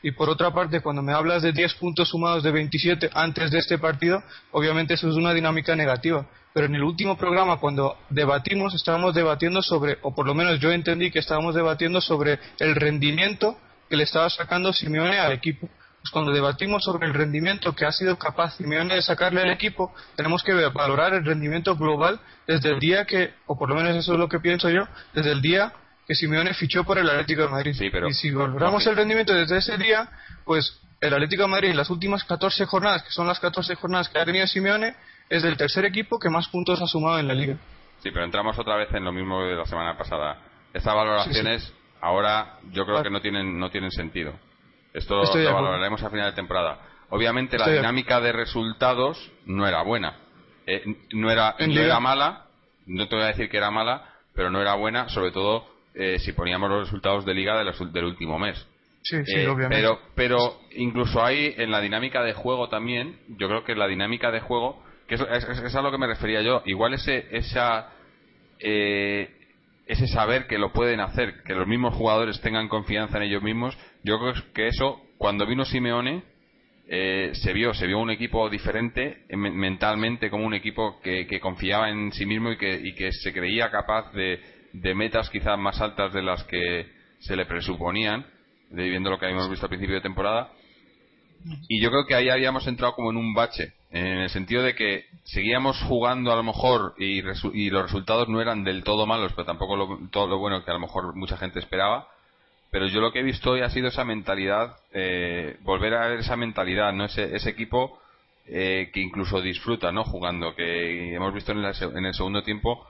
Y por otra parte, cuando me hablas de 10 puntos sumados de 27 antes de este partido, obviamente eso es una dinámica negativa. Pero en el último programa, cuando debatimos, estábamos debatiendo sobre, o por lo menos yo entendí que estábamos debatiendo sobre el rendimiento que le estaba sacando Simeone al equipo. Pues cuando debatimos sobre el rendimiento que ha sido capaz Simeone de sacarle al equipo, tenemos que valorar el rendimiento global desde el día que, o por lo menos eso es lo que pienso yo, desde el día que Simeone fichó por el Atlético de Madrid. y si valoramos el rendimiento desde ese día, pues el Atlético de Madrid en las últimas 14 jornadas, que son las 14 jornadas que ha tenido Simeone, es el tercer equipo que más puntos ha sumado en la liga. Sí, pero entramos otra vez en lo mismo de la semana pasada. Estas valoraciones ahora yo creo que no tienen no tienen sentido. Esto lo valoraremos a final de temporada. Obviamente la dinámica de resultados no era buena. Eh, no era, no era mala, no te voy a decir que era mala, pero no era buena, sobre todo eh, si poníamos los resultados de liga del último mes. Sí, sí, eh, obviamente. Pero, pero incluso hay en la dinámica de juego también, yo creo que la dinámica de juego, que es, es, a lo que me refería yo, igual ese, esa, eh, ese saber que lo pueden hacer, que los mismos jugadores tengan confianza en ellos mismos, yo creo que eso, cuando vino Simeone, se vio se vio un equipo diferente mentalmente como un equipo que, que confiaba en sí mismo y que, y que se creía capaz de, metas quizás más altas de las que se le presuponían, viendo lo que habíamos visto al principio de temporada. Y yo creo que ahí habíamos entrado como en un bache, en el sentido de que seguíamos jugando a lo mejor y, y los resultados no eran del todo malos, pero tampoco todo lo bueno que a lo mejor mucha gente esperaba. Pero yo lo que he visto hoy ha sido esa mentalidad, eh, volver a ver esa mentalidad, no ese, ese equipo eh, que incluso disfruta no jugando, que hemos visto en, en el segundo tiempo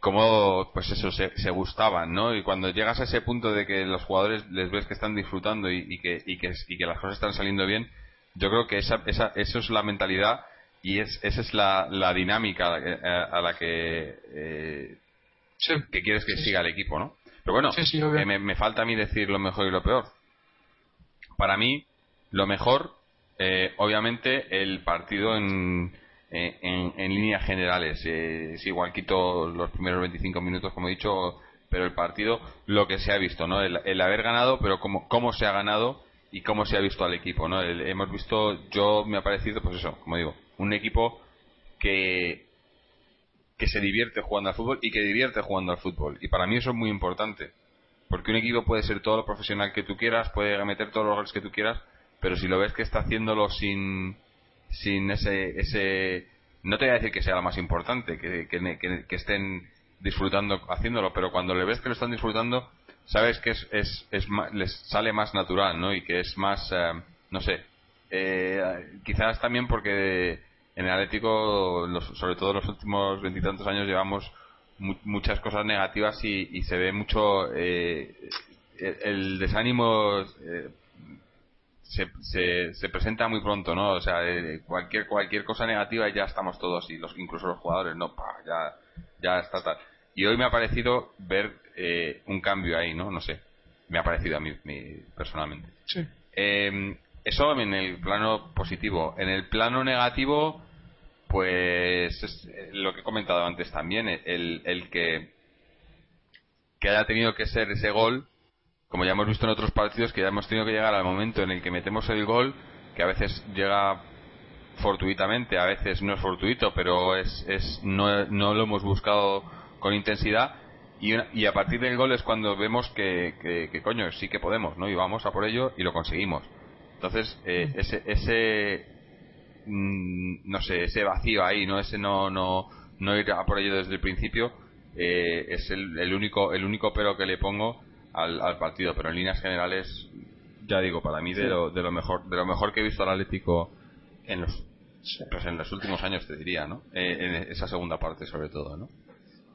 cómo pues eso se, gustaban, ¿no? Y cuando llegas a ese punto de que los jugadores les ves que están disfrutando y, que, y, que, y que las cosas están saliendo bien, yo creo que esa, esa, eso es la mentalidad y es, esa es la, la dinámica a la que, eh, que quieres que siga el equipo, ¿no? Pero bueno, me, me, falta a mí decir lo mejor y lo peor. Para mí, lo mejor, eh, obviamente, el partido en, eh, en, líneas generales. Eh, es igual quito los primeros 25 minutos, como he dicho, pero el partido, lo que se ha visto, ¿no? El, haber ganado, pero cómo, cómo se ha ganado y cómo se ha visto al equipo, ¿no? hemos visto, yo me ha parecido, pues eso, como digo, un equipo que que se divierte jugando al fútbol y que divierte jugando al fútbol. Y para mí eso es muy importante. Porque un equipo puede ser todo lo profesional que tú quieras, puede meter todos los goles que tú quieras, pero si lo ves que está haciéndolo sin, sin ese, ese no te voy a decir que sea lo más importante, que, que, estén disfrutando haciéndolo, pero cuando le ves que lo están disfrutando, sabes que es, es, es les sale más natural, ¿no? Y que es más, eh, no sé, eh, quizás también porque en el Atlético, sobre todo en los últimos veintitantos años, llevamos muchas cosas negativas y, se ve mucho eh, el, desánimo se, se, presenta muy pronto, ¿no? O sea, eh, cualquier cualquier cosa negativa y ya estamos todos y los incluso los jugadores, no, ya ya está tal. Y hoy me ha parecido ver eh, un cambio ahí, ¿no? No sé, me ha parecido a mí, personalmente. Sí. Eso en el plano positivo. En el plano negativo, pues es eh, lo que he comentado antes también, el, el que que haya tenido que ser ese gol como ya hemos visto en otros partidos, que ya hemos tenido que llegar al momento en el que metemos el gol, que a veces llega fortuitamente, a veces no es fortuito, pero es, es no, no lo hemos buscado con intensidad. Y, y, a partir del gol es cuando vemos que, que, coño, sí que podemos, ¿no? Y vamos a por ello y lo conseguimos. Entonces, eh, ese, ese mm, no sé, ese vacío ahí, ¿no? Ese no, no, no ir a por ello desde el principio, eh, es el, el, único, el único pero que le pongo al, partido, pero en líneas generales, ya digo, para mí de, lo, de lo mejor de lo mejor que he visto al Atlético en los pues en los últimos años te diría, ¿no? Eh, en esa segunda parte sobre todo, ¿no?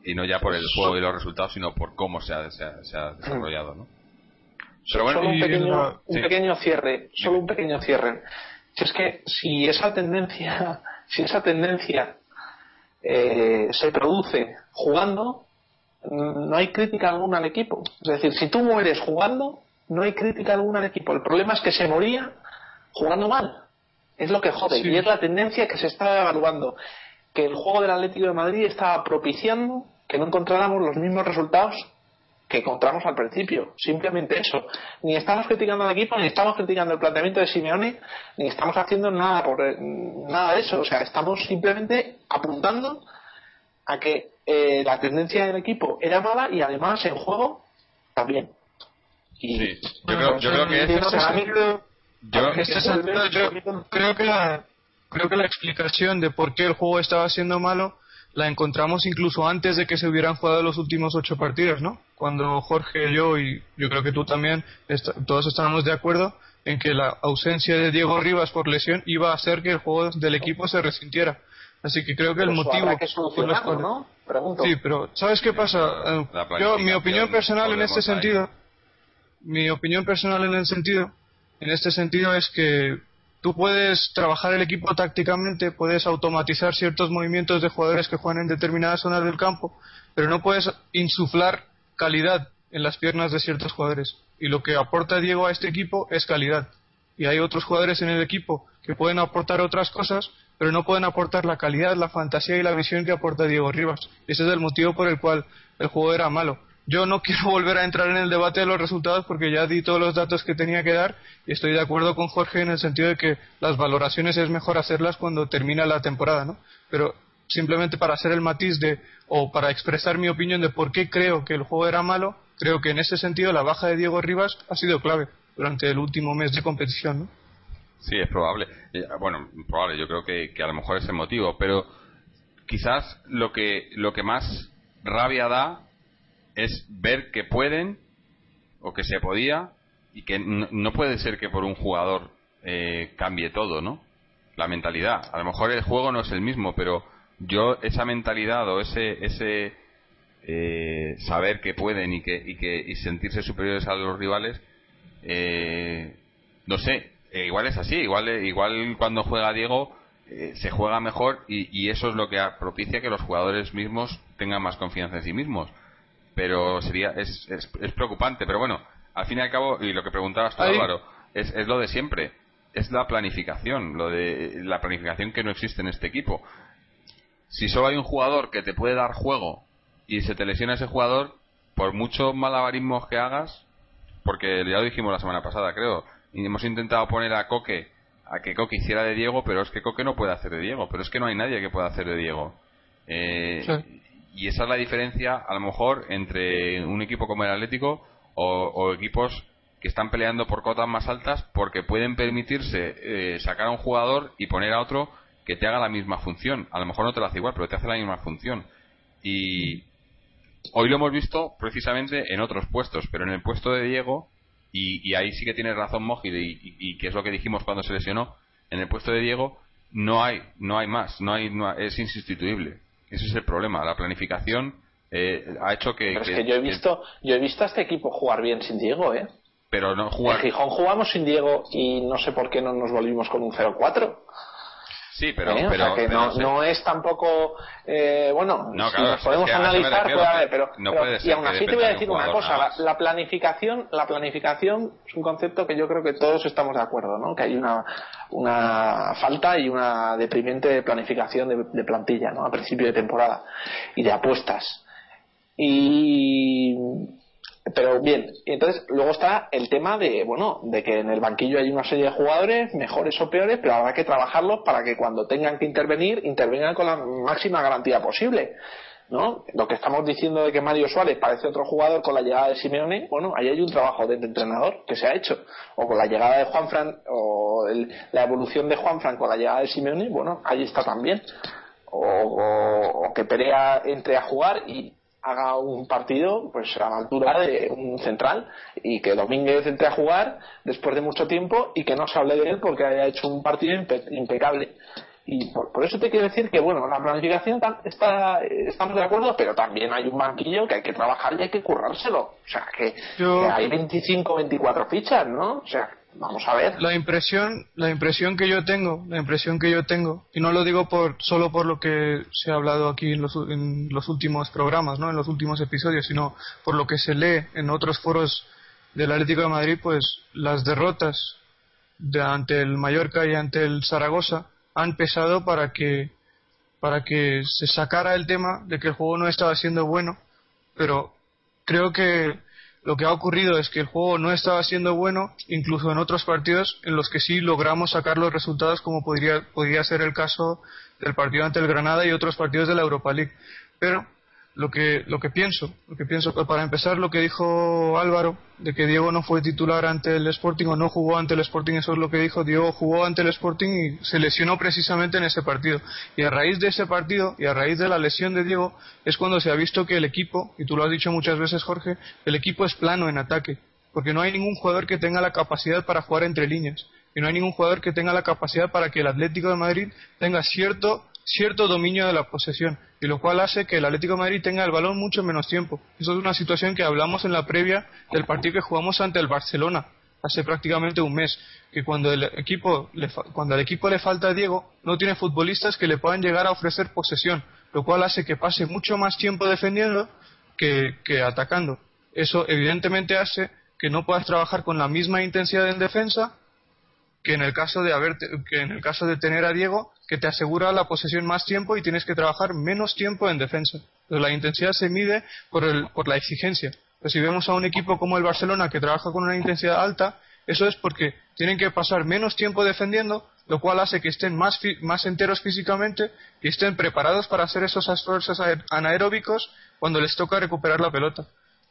Y no ya por el juego y los resultados, sino por cómo se ha, se ha, desarrollado, ¿no? Pero bueno, solo un pequeño, un pequeño cierre, solo un pequeño cierre. Si es que si esa tendencia, si esa tendencia eh, se produce jugando, no hay crítica alguna al equipo. Es decir, si tú mueres jugando, no hay crítica alguna al equipo. El problema es que se moría jugando mal. Es lo que jode. Y es la tendencia que se está evaluando. Que el juego del Atlético de Madrid estaba propiciando que no encontráramos los mismos resultados que encontramos al principio. Simplemente eso. Ni estamos criticando al equipo, ni estamos criticando el planteamiento de Simeone, ni estamos haciendo nada por nada de eso. O sea, estamos simplemente apuntando a que eh, la tendencia del equipo era mala y además en juego también. sí, yo creo, yo creo que yo, creo que la creo que la explicación de por qué el juego estaba siendo malo la encontramos incluso antes de que se hubieran jugado los últimos ocho partidos, ¿no? Cuando Jorge, yo y yo creo que tú también, todos estábamos de acuerdo en que la ausencia de Diego Rivas por lesión iba a hacer que el juego del equipo se resintiera. Así que creo que el motivo ¿no? Sí, pero ¿sabes qué pasa? Eh, yo, mi opinión personal en este sentido, mi opinión personal en el sentido, en este sentido es que tú puedes trabajar el equipo tácticamente, puedes automatizar ciertos movimientos de jugadores que juegan en determinadas zonas del campo, pero no puedes insuflar calidad en las piernas de ciertos jugadores. Y lo que aporta Diego a este equipo es calidad. Y hay otros jugadores en el equipo que pueden aportar otras cosas, pero no pueden aportar la calidad, la fantasía y la visión que aporta Diego Rivas. Ese es el motivo por el cual el juego era malo. Yo no quiero volver a entrar en el debate de los resultados porque ya di todos los datos que tenía que dar y estoy de acuerdo con Jorge en el sentido de que las valoraciones es mejor hacerlas cuando termina la temporada, ¿no? Pero simplemente para hacer el matiz de o para expresar mi opinión de por qué creo que el juego era malo, creo que en ese sentido la baja de Diego Rivas ha sido clave durante el último mes de competición, ¿no? Sí, es probable. Eh, bueno, probable, yo creo que, a lo mejor es el motivo, pero quizás lo que, lo que más rabia da es ver que pueden o que se podía y que no, puede ser que por un jugador eh, cambie todo, ¿no? La mentalidad. A lo mejor el juego no es el mismo, pero yo esa mentalidad o ese ese eh, saber que pueden y que y que y sentirse superiores a los rivales, no sé, eh, igual es así, igual, eh, igual cuando juega Diego eh, se juega mejor y, eso es lo que propicia que los jugadores mismos tengan más confianza en sí mismos. Pero sería es, es, preocupante, pero bueno, al fin y al cabo, y lo que preguntabas tú, Álvaro, es, es lo de siempre, es la planificación, lo de la planificación que no existe en este equipo. Si solo hay un jugador que te puede dar juego y se te lesiona ese jugador, por muchos malabarismos que hagas, porque ya lo dijimos la semana pasada, creo, y hemos intentado poner a Coque a que Coque hiciera de Diego, pero es que Coque no puede hacer de Diego, pero es que no hay nadie que pueda hacer de Diego. Eh, y esa es la diferencia, a lo mejor, entre un equipo como el Atlético o, equipos que están peleando por cotas más altas porque pueden permitirse eh, sacar a un jugador y poner a otro que te haga la misma función. A lo mejor no te lo hace igual, pero te hace la misma función. Y hoy lo hemos visto precisamente en otros puestos, pero en el puesto de Diego y, ahí sí que tiene razón Mojid y, que es lo que dijimos cuando se lesionó en el puesto de Diego no hay no hay más no hay es insustituible ese es el problema. La planificación eh, ha hecho que, pero es que, yo he visto yo he visto a este equipo jugar bien sin Diego eh pero no jugar en Gijón jugamos sin Diego y no sé por qué no nos volvimos con un 0-4 Sí, pero, ¿Eh? pero, que no, es tampoco eh, bueno no, podemos analizar puede haber, pero, no puede ser y aún así te voy a decir una cosa la, planificación la planificación es un concepto que yo creo que todos estamos de acuerdo no que hay una una falta y una deprimente planificación de, de plantilla no a principio de temporada y de apuestas. Y pero bien, entonces luego está el tema de, bueno, de que en el banquillo hay una serie de jugadores, mejores o peores, pero habrá que trabajarlos para que cuando tengan que intervenir, intervengan con la máxima garantía posible. ¿no? Lo que estamos diciendo de que Mario Suárez parece otro jugador con la llegada de Simeone, bueno, ahí hay un trabajo de entrenador que se ha hecho. O con la llegada de Juan Fran, o la evolución de Juan Fran con la llegada de Simeone, bueno, ahí está también. O, o que Perea entre a jugar y haga un partido pues a la altura de un central y que Domínguez entre a jugar después de mucho tiempo y que no se hable de él porque haya hecho un partido impecable. Y por, eso te quiero decir que bueno la planificación está estamos de acuerdo pero también hay un banquillo que hay que trabajar y hay que currárselo. O sea que, hay 25 24 fichas no o sea vamos a ver. La impresión, la impresión que yo tengo, la impresión que yo tengo, y no lo digo por solo por lo que se ha hablado aquí en los, en los últimos programas, ¿no? En los últimos episodios, sino por lo que se lee en otros foros del Atlético de Madrid, pues las derrotas de, ante el Mallorca y ante el Zaragoza han pesado para que para que se sacara el tema de que el juego no estaba siendo bueno, pero creo que lo que ha ocurrido es que el juego no estaba siendo bueno, incluso en otros partidos en los que sí logramos sacar los resultados, como podría, podría ser el caso del partido ante el Granada y otros partidos de la Europa League. Pero lo que, lo que pienso, lo que pienso, para empezar lo que dijo Álvaro, de que Diego no fue titular ante el Sporting o no jugó ante el Sporting, eso es lo que dijo, Diego jugó ante el Sporting y se lesionó precisamente en ese partido. Y a raíz de ese partido y a raíz de la lesión de Diego es cuando se ha visto que el equipo, y tú lo has dicho muchas veces Jorge, el equipo es plano en ataque, porque no hay ningún jugador que tenga la capacidad para jugar entre líneas y no hay ningún jugador que tenga la capacidad para que el Atlético de Madrid tenga cierto cierto dominio de la posesión, y lo cual hace que el Atlético Madrid tenga el balón mucho menos tiempo. Eso es una situación que hablamos en la previa del partido que jugamos ante el Barcelona hace prácticamente un mes, que cuando el equipo le, cuando al equipo le falta Diego, no tiene futbolistas que le puedan llegar a ofrecer posesión, lo cual hace que pase mucho más tiempo defendiendo que, que atacando. Eso evidentemente hace que no puedas trabajar con la misma intensidad en defensa que en el caso de que en el caso de tener a Diego que te asegura la posesión más tiempo y tienes que trabajar menos tiempo en defensa. la intensidad se mide por, el, por la exigencia. si vemos a un equipo como el Barcelona que trabaja con una intensidad alta, eso es porque tienen que pasar menos tiempo defendiendo, lo cual hace que estén más, más enteros físicamente y estén preparados para hacer esos esfuerzos anaeróbicos cuando les toca recuperar la pelota.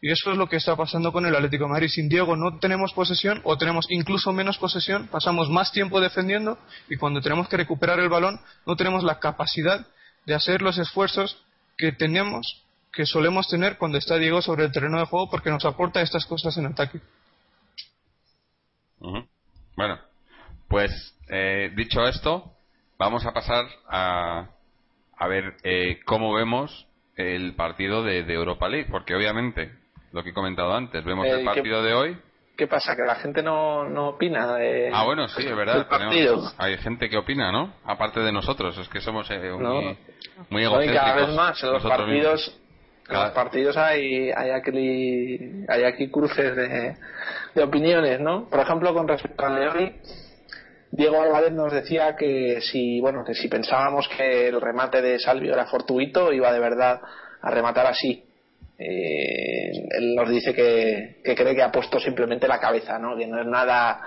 Y eso es lo que está pasando con el Atlético Madrid. Sin Diego no tenemos posesión o tenemos incluso menos posesión, pasamos más tiempo defendiendo y cuando tenemos que recuperar el balón no tenemos la capacidad de hacer los esfuerzos que tenemos, que solemos tener cuando está Diego sobre el terreno de juego porque nos aporta estas cosas en ataque. Bueno, pues eh, dicho esto, vamos a pasar a, a ver eh, cómo vemos el partido de Europa League, porque obviamente lo que he comentado antes. Vemos el eh, partido de hoy. ¿Qué pasa? ¿Que la gente no, no opina? De, ah, bueno, sí, es verdad. hay gente que opina, ¿no? Aparte de nosotros, es que somos eh, muy, muy egocéntricos. cada vez más, en los partidos, en los partidos hay, hay, aquí, hay aquí cruces de, de opiniones, ¿no? Por ejemplo, con respecto al de hoy, Diego Álvarez nos decía que si, bueno, que si pensábamos que el remate de Salvio era fortuito, iba de verdad a rematar así eh, él nos dice que, cree que ha puesto simplemente la cabeza, ¿no? Que no es nada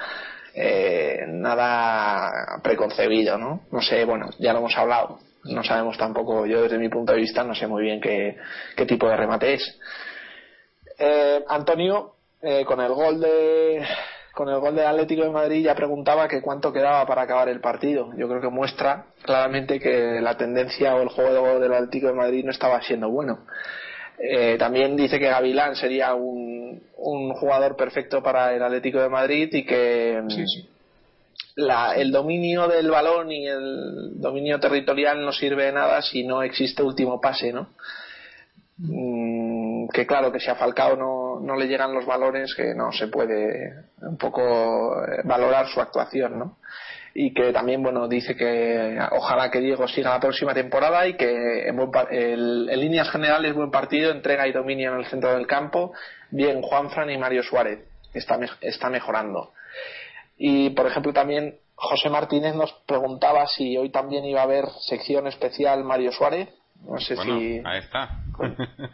eh, nada preconcebido, ¿no? No sé, bueno, ya lo hemos hablado. No sabemos tampoco, yo desde mi punto de vista no sé muy bien qué, qué tipo de remate es. Eh, Antonio, eh, con el gol de con el gol del Atlético de Madrid ya preguntaba que cuánto quedaba para acabar el partido. Yo creo que muestra claramente que la tendencia o el juego del Atlético de Madrid no estaba siendo bueno. Eh, también dice que Gavilán sería un, un, jugador perfecto para el Atlético de Madrid y que La, el dominio del balón y el dominio territorial no sirve de nada si no existe último pase, ¿no? Mm, que claro que si a Falcao no, no le llegan los valores que no se puede un poco eh, valorar su actuación, ¿no? Y que también bueno dice que ojalá que Diego siga la próxima temporada y que en, líneas generales buen partido, entrega y dominio en el centro del campo, bien Juanfran y Mario Suárez, está, está mejorando. Y por ejemplo también José Martínez nos preguntaba si hoy también iba a haber sección especial Mario Suárez, no sé si... Ahí está.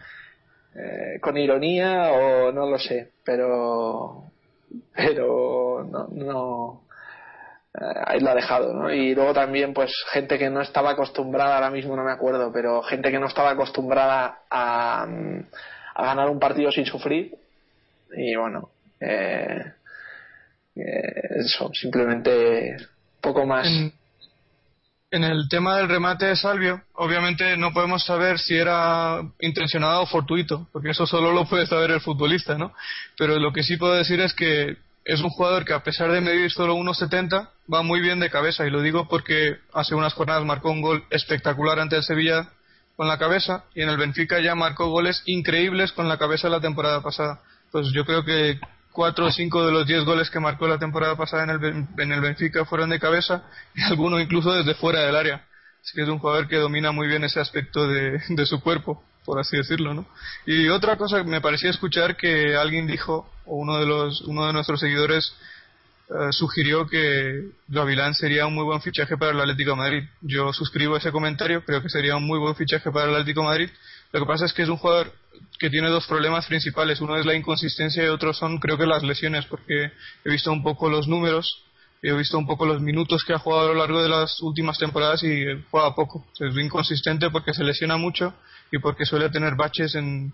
Eh, con, ironía o no lo sé, pero pero no, no ahí lo ha dejado, ¿no? Y luego también, pues, gente que no estaba acostumbrada, ahora mismo no me acuerdo, pero gente que no estaba acostumbrada a, a ganar un partido sin sufrir. Y bueno, eh, eh, eso, simplemente poco más. En, en, el tema del remate de Salvio, obviamente no podemos saber si era intencionado o fortuito, porque eso solo lo puede saber el futbolista, ¿no? Pero lo que sí puedo decir es que es un jugador que a pesar de medir solo 1,70 va muy bien de cabeza y lo digo porque hace unas jornadas marcó un gol espectacular ante el Sevilla con la cabeza y en el Benfica ya marcó goles increíbles con la cabeza la temporada pasada. Pues yo creo que cuatro o cinco de los diez goles que marcó la temporada pasada en el, en el Benfica fueron de cabeza y algunos incluso desde fuera del área. Es que es un jugador que domina muy bien ese aspecto de su cuerpo, por así decirlo, ¿no? Y otra cosa que me parecía escuchar que alguien dijo, o uno de los, uno de nuestros seguidores eh, sugirió que Gavilán sería un muy buen fichaje para el Atlético Madrid. Yo suscribo ese comentario, creo que sería un muy buen fichaje para el Atlético Madrid. Lo que pasa es que es un jugador que tiene dos problemas principales. Uno es la inconsistencia y otro son, creo que, las lesiones, porque he visto un poco los números, he visto un poco los minutos que ha jugado a lo largo de las últimas temporadas y juega poco. es inconsistente porque se lesiona mucho y porque suele tener baches en,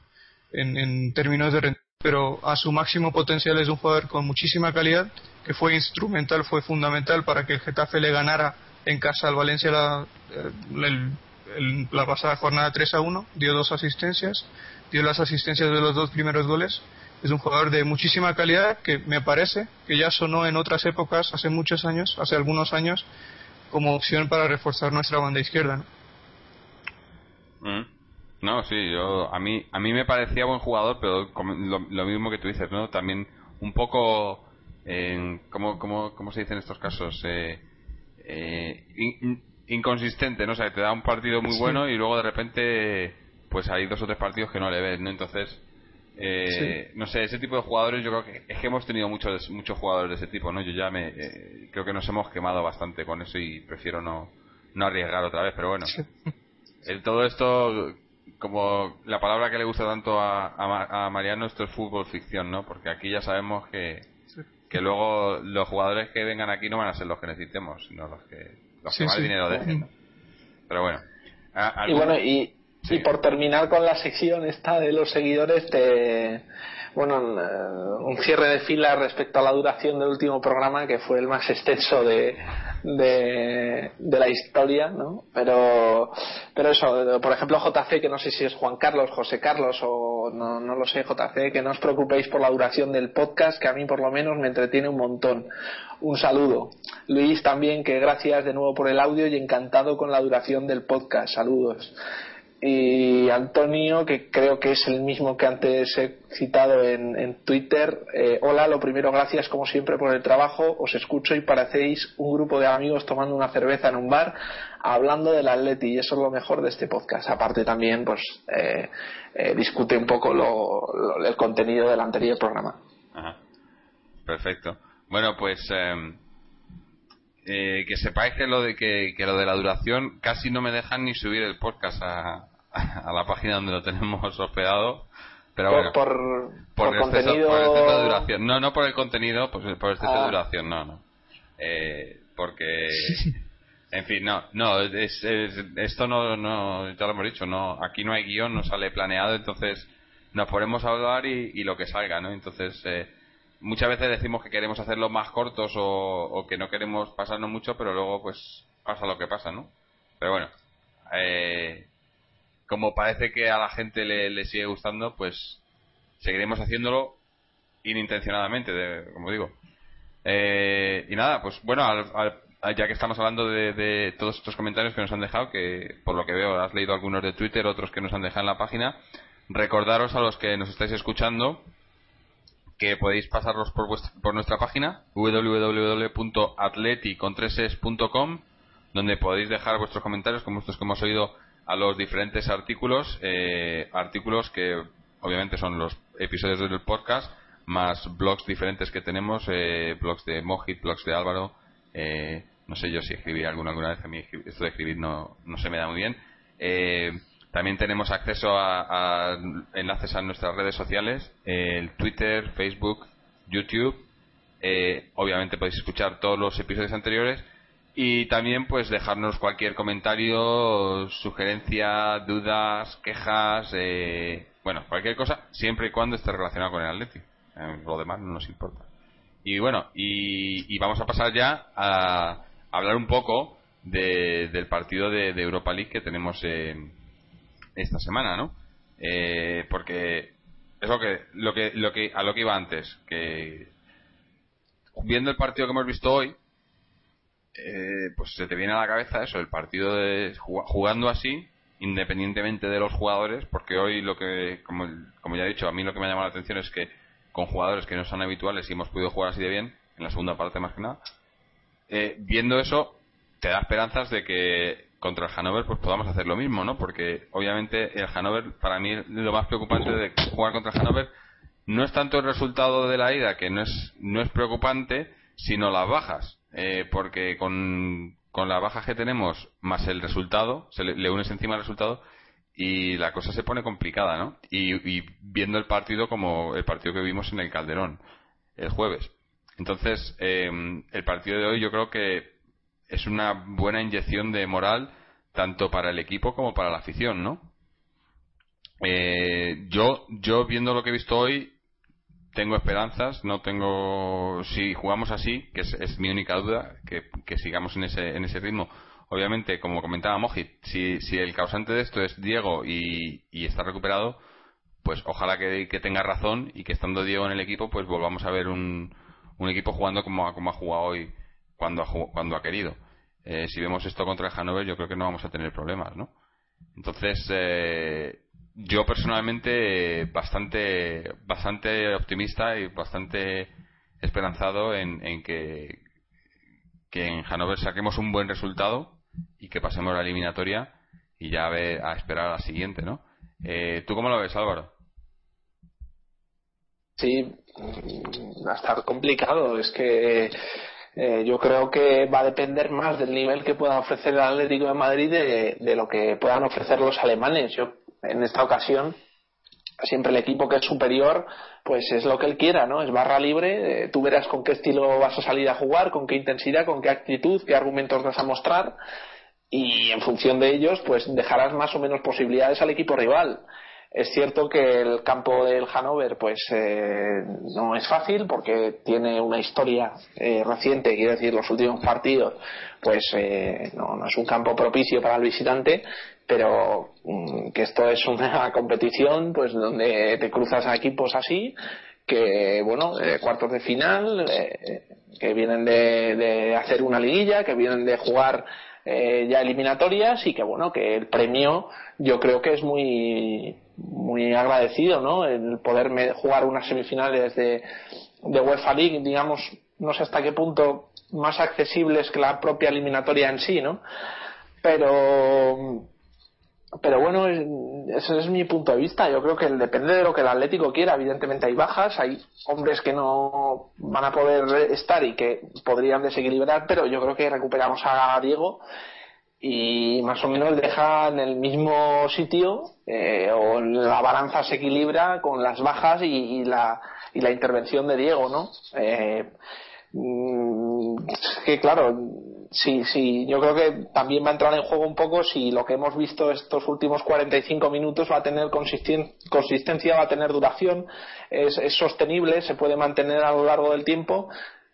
en, términos de rendimiento pero a su máximo potencial es un jugador con muchísima calidad, que fue instrumental, fue fundamental para que el Getafe le ganara en casa al Valencia la, eh, la pasada jornada 3 a 1, dio dos asistencias, dio las asistencias de los dos primeros goles. Es un jugador de muchísima calidad que me parece que ya sonó en otras épocas, hace muchos años, hace algunos años, como opción para reforzar nuestra banda izquierda. ¿no? Mm. No, sí, yo, a mí a mí me parecía buen jugador, pero lo, mismo que tú dices, ¿no? También un poco, eh, ¿cómo, cómo, se dice en estos casos? Eh, eh inconsistente, ¿no? O sea, te da un partido muy bueno y luego de repente, pues hay dos o tres partidos que no le ves, ¿no? Entonces, eh, no sé, ese tipo de jugadores yo creo que es que hemos tenido muchos muchos jugadores de ese tipo, ¿no? Yo ya me eh, creo que nos hemos quemado bastante con eso y prefiero no, no arriesgar otra vez, pero bueno. todo esto como la palabra que le gusta tanto a, a, Mariano, esto es fútbol ficción, ¿no? Porque aquí ya sabemos que, que luego los jugadores que vengan aquí no van a ser los que necesitemos, sino los que, los que más dinero dejen. Pero bueno. y bueno, y, y por terminar con la sección esta de los seguidores, te bueno, un cierre de fila respecto a la duración del último programa, que fue el más extenso de, de, la historia, ¿no? Pero, pero eso, por ejemplo, JC, que no sé si es Juan Carlos, José Carlos o no, no lo sé, JC, que no os preocupéis por la duración del podcast, que a mí por lo menos me entretiene un montón. Un saludo. Luis también, que gracias de nuevo por el audio y encantado con la duración del podcast. Saludos y Antonio, que creo que es el mismo que antes he citado en, Twitter. Eh, hola, lo primero, gracias como siempre por el trabajo. Os escucho y parecéis un grupo de amigos tomando una cerveza en un bar hablando del Atleti y eso es lo mejor de este podcast. Aparte también, pues, eh, eh, discute un poco el contenido del anterior programa. Perfecto. Bueno, pues em, que sepáis que lo de que, lo de la duración casi no me dejan ni subir el podcast a, a la página donde lo tenemos hospedado. Pero bueno, por, por, contenido... de duración. No, no por el contenido, pues por exceso de ah. duración, no, no. Eh, porque, en fin, no, no, es, esto no, no, ya lo hemos dicho, no, aquí no hay guion, no sale planeado, entonces nos ponemos a hablar y, y lo que salga, ¿no? Entonces, eh, muchas veces decimos que queremos hacerlo más cortos o, o, que no queremos pasarnos mucho, pero luego pues pasa lo que pasa, ¿no? Pero bueno, eh, como parece que a la gente le, sigue gustando, pues seguiremos haciéndolo inintencionadamente, como digo. Eh, y nada, pues bueno, ya que estamos hablando de, todos estos comentarios que nos han dejado, que por lo que veo has leído algunos de Twitter, otros que nos han dejado en la página, recordaros a los que nos estáis escuchando que podéis pasarlos por, por nuestra página www.atleticontreses.com donde podéis dejar vuestros comentarios como estos que hemos oído a los diferentes artículos, eh, artículos que obviamente son los episodios del podcast, más blogs diferentes que tenemos, eh, blogs de Mojit, blogs de Álvaro, eh, no sé yo si escribí alguna, alguna vez, a mí esto de escribir no, no se me da muy bien. también tenemos acceso a, enlaces a nuestras redes sociales, el Twitter, Facebook, YouTube. obviamente podéis escuchar todos los episodios anteriores y también pues dejarnos cualquier comentario, sugerencia, dudas, quejas, eh, bueno, cualquier cosa, siempre y cuando esté relacionado con el Atleti. Eh, lo demás no nos importa. Y bueno, y, vamos a pasar ya a hablar un poco del partido de, Europa League que tenemos esta semana, ¿no? Eh, porque es lo que, lo que, lo que, a lo que iba antes, que viendo el partido que hemos visto hoy, eh, pues se te viene a la cabeza eso, el partido de jugando así, independientemente de los jugadores, porque hoy lo que, como, ya he dicho, a mí lo que me ha llamado la atención es que con jugadores que no son habituales y hemos podido jugar así de bien, en la segunda parte más que nada, eh, viendo eso, te da esperanzas de que contra el Hannover pues podamos hacer lo mismo, ¿no? Porque obviamente el Hannover, para mí, lo más preocupante de jugar contra el Hannover no es tanto el resultado de la ida, que no es, no es preocupante, sino las bajas. Eh, porque con, con las bajas que tenemos, más el resultado, se le, unes encima el resultado, y la cosa se pone complicada, ¿no? Y, viendo el partido como el partido que vimos en el Calderón el jueves. Entonces, eh, el partido de hoy yo creo que es una buena inyección de moral tanto para el equipo como para la afición, ¿no? Eh, yo, yo viendo lo que he visto hoy, tengo esperanzas, no tengo, si jugamos así, que es, mi única duda, que, sigamos en ese, en ese ritmo. Obviamente, como comentaba Mojit, si, si el causante de esto es Diego y, está recuperado, pues ojalá que, tenga razón y que estando Diego en el equipo, pues volvamos a ver un, un equipo jugando como, como ha jugado hoy cuando ha, cuando ha querido. Eh, si vemos esto contra el Hannover, yo creo que no vamos a tener problemas, ¿no? Entonces, eh, yo personalmente bastante, bastante optimista y bastante esperanzado en, que, en Hannover saquemos un buen resultado y que pasemos la eliminatoria y ya a, a esperar a la siguiente, ¿no? Eh, ¿Tú cómo lo ves, Álvaro? Sí, va a estar complicado. Es que eh, yo creo que va a depender más del nivel que pueda ofrecer el Atlético de Madrid de, lo que puedan ofrecer los alemanes. Yo, en esta ocasión, siempre el equipo que es superior, pues es lo que él quiera, ¿no? Es barra libre, eh, tú verás con qué estilo vas a salir a jugar, con qué intensidad, con qué actitud, qué argumentos vas a mostrar y en función de ellos, pues dejarás más o menos posibilidades al equipo rival. Es cierto que el campo del Hannover pues eh, no es fácil porque tiene una historia eh, reciente, quiero decir, los últimos partidos, pues eh, no, es un campo propicio para el visitante, pero mm, que esto es una competición pues donde te cruzas a equipos así que bueno cuartos de final que vienen de, de hacer una liguilla que vienen de jugar eh, ya eliminatorias y que bueno que el premio yo creo que es muy muy agradecido no el poder jugar unas semifinales de, de UEFA League digamos no sé hasta qué punto más accesibles que la propia eliminatoria en sí no pero pero bueno, ese es mi punto de vista. Yo creo que depende de lo que el Atlético quiera. Evidentemente hay bajas, hay hombres que no van a poder estar y que podrían desequilibrar, pero yo creo que recuperamos a Diego y más o menos deja en el mismo sitio eh, o la balanza se equilibra con las bajas y, la, y la intervención de Diego, ¿no? Eh, mm, que claro, sí, sí, yo creo que también va a entrar en juego un poco si lo que hemos visto estos últimos 45 minutos va a tener consistencia, va a tener duración, es, sostenible, se puede mantener a lo largo del tiempo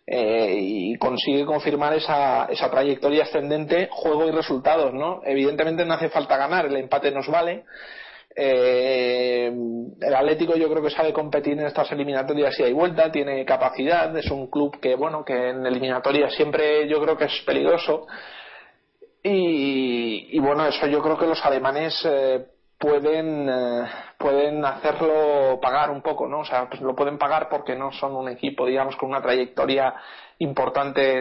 eh, y consigue confirmar esa, esa trayectoria ascendente, juego y resultados, ¿no? Evidentemente no hace falta ganar, el empate nos vale, eh, el Atlético yo creo que sabe competir en estas eliminatorias y hay vuelta, tiene capacidad, es un club que bueno que en eliminatorias siempre yo creo que es peligroso y, bueno eso yo creo que los alemanes eh, pueden eh, pueden hacerlo pagar un poco, ¿no? O sea, pues lo pueden pagar porque no son un equipo, digamos, con una trayectoria importante,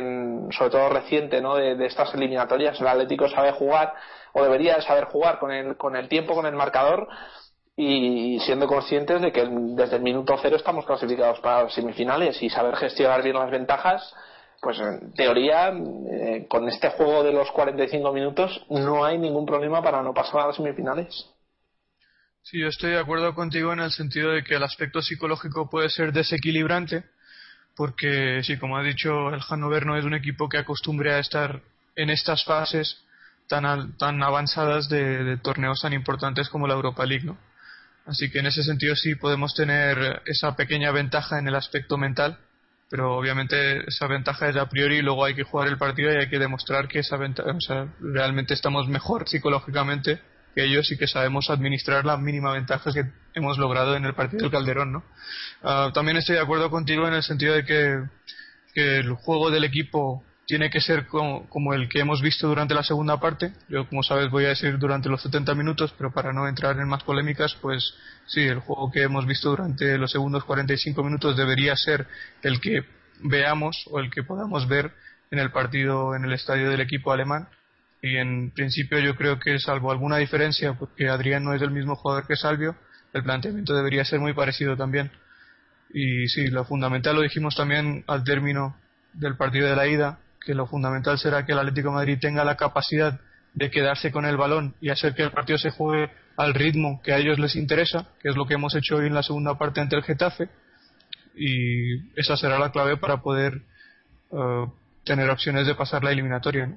sobre todo reciente, ¿no? De, estas eliminatorias. El Atlético sabe jugar o debería saber jugar con el, con el tiempo, con el marcador y siendo conscientes de que desde el minuto cero estamos clasificados para semifinales y saber gestionar bien las ventajas pues en teoría eh, con este juego de los 45 minutos no hay ningún problema para no pasar a las semifinales. Sí, yo estoy de acuerdo contigo en el sentido de que el aspecto psicológico puede ser desequilibrante, porque sí, como ha dicho, el Hannover no es un equipo que acostumbre a estar en estas fases tan, tan avanzadas de, torneos tan importantes como la Europa League, ¿no? Así que en ese sentido sí podemos tener esa pequeña ventaja en el aspecto mental, pero obviamente esa ventaja es a priori y luego hay que jugar el partido y hay que demostrar que esa ventaja, o sea, realmente estamos mejor psicológicamente que ellos y que sabemos administrar la mínima ventaja que hemos logrado en el partido del Calderón, ¿no? Ah, también estoy de acuerdo contigo en el sentido de que el juego del equipo tiene que ser como, el que hemos visto durante la segunda parte. Yo, como sabes, voy a decir durante los 70 minutos, pero para no entrar en más polémicas, pues sí, el juego que hemos visto durante los segundos 45 minutos debería ser el que veamos o el que podamos ver en el partido en el estadio del equipo alemán. Y en principio yo creo que salvo alguna diferencia, porque Adrián no es el mismo jugador que Salvio, el planteamiento debería ser muy parecido también. Y sí, lo fundamental lo dijimos también al término del partido de la ida, que lo fundamental será que el Atlético Madrid tenga la capacidad de quedarse con el balón y hacer que el partido se juegue al ritmo que a ellos les interesa, que es lo que hemos hecho hoy en la segunda parte ante el Getafe, y esa será la clave para poder eh, tener opciones de pasar la eliminatoria.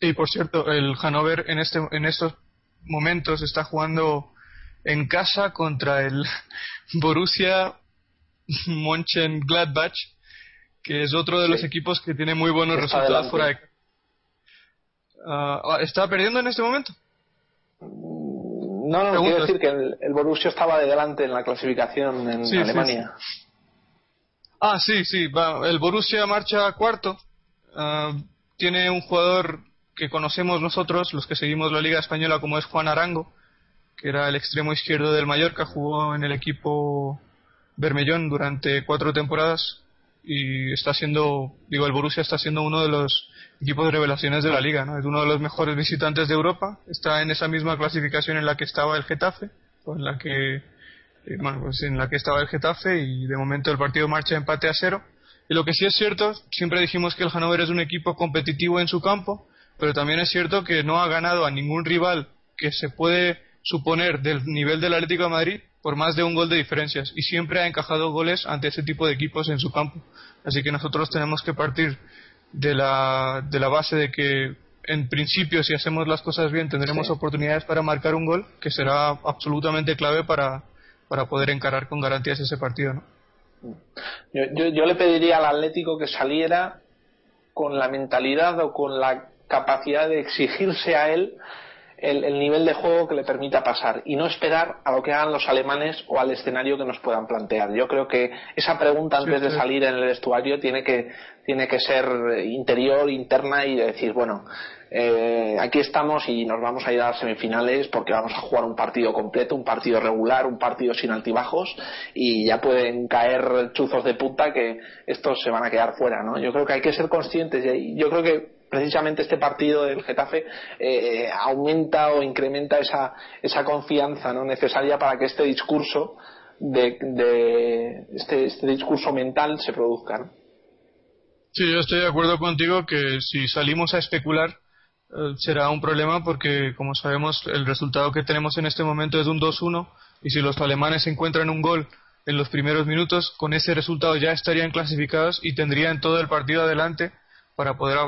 Y por cierto, el Hannover en, este, en estos momentos está jugando en casa contra el Borussia Mönchengladbach que es otro de los equipos que tiene muy buenos resultados fuera de... Uh, ¿Está perdiendo en este momento? Mm, no, no, quiero decir que el, Borussia estaba de delante en la clasificación en Alemania. Ah, sí, sí, el Borussia marcha cuarto. Ah, tiene un jugador que conocemos nosotros, los que seguimos la Liga Española, como es Juan Arango, que era el extremo izquierdo del Mallorca, jugó en el equipo Bermellón durante cuatro temporadas y está siendo, digo, el Borussia está siendo uno de los equipos de revelaciones de la liga, ¿no? Es uno de los mejores visitantes de Europa, está en esa misma clasificación en la que estaba el Getafe, en la que, eh, bueno, pues en la que estaba el Getafe y de momento el partido marcha empate a cero. Y lo que sí es cierto, siempre dijimos que el Hannover es un equipo competitivo en su campo, pero también es cierto que no ha ganado a ningún rival que se puede suponer del nivel del Atlético de Madrid por más de un gol de diferencias y siempre ha encajado goles ante ese tipo de equipos en su campo. Así que nosotros tenemos que partir de la, de la base de que en principio si hacemos las cosas bien tendremos oportunidades para marcar un gol que será absolutamente clave para, para poder encarar con garantías ese partido. ¿no? Yo, yo, le pediría al Atlético que saliera con la mentalidad o con la capacidad de exigirse a él el, nivel de juego que le permita pasar y no esperar a lo que hagan los alemanes o al escenario que nos puedan plantear. Yo creo que esa pregunta antes de salir en el vestuario tiene que, tiene que ser interior, interna y decir, bueno, eh, aquí estamos y nos vamos a ir a las semifinales porque vamos a jugar un partido completo, un partido regular, un partido sin altibajos y ya pueden caer chuzos de puta que estos se van a quedar fuera, ¿no? Yo creo que hay que ser conscientes y yo creo que precisamente este partido del Getafe eh, aumenta o incrementa esa, esa confianza ¿no? necesaria para que este discurso de, este, este, discurso mental se produzca. Sí, yo estoy de acuerdo contigo que si salimos a especular eh, será un problema porque, como sabemos, el resultado que tenemos en este momento es un 2-1 y si los alemanes encuentran un gol en los primeros minutos, con ese resultado ya estarían clasificados y tendrían todo el partido adelante para poder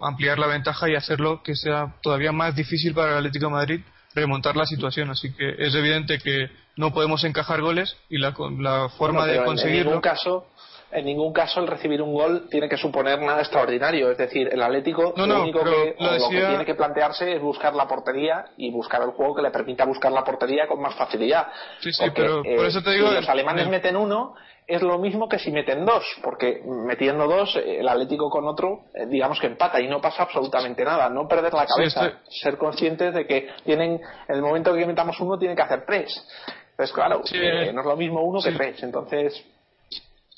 ampliar la ventaja y hacerlo que sea todavía más difícil para el Atlético de Madrid remontar la situación. Así que es evidente que no podemos encajar goles y la, la forma de conseguirlo. En ningún caso, en ningún caso el recibir un gol tiene que suponer nada extraordinario. Es decir, el Atlético lo único que, tiene que plantearse es buscar la portería y buscar el juego que le permita buscar la portería con más facilidad. Sí, sí, pero por eh, eso te digo. Si los alemanes meten uno, es lo mismo que si meten dos, porque metiendo dos, el Atlético con otro, eh, digamos que empata y no pasa absolutamente nada. No perder la cabeza, ser conscientes de que tienen, en el momento que metamos uno, tienen que hacer tres. Pues claro, eh, no es lo mismo uno que tres. Entonces.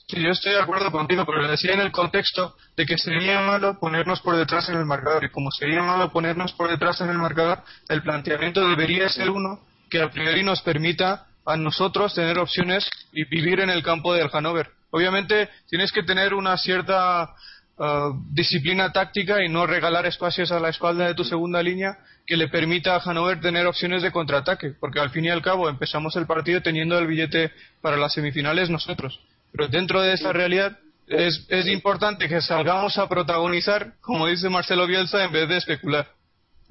Sí, yo estoy de acuerdo contigo, pero le decía en el contexto de que sería malo ponernos por detrás en el marcador. Y como sería malo ponernos por detrás en el marcador, el planteamiento debería ser uno que a priori nos permita a nosotros tener opciones y vivir en el campo del Hannover. Obviamente tienes que tener una cierta uh, disciplina táctica y no regalar espacios a la espalda de tu segunda línea que le permita a Hannover tener opciones de contraataque, porque al fin y al cabo empezamos el partido teniendo el billete para las semifinales nosotros. Pero dentro de esa realidad es, es importante que salgamos a protagonizar, como dice Marcelo Bielsa, en vez de especular.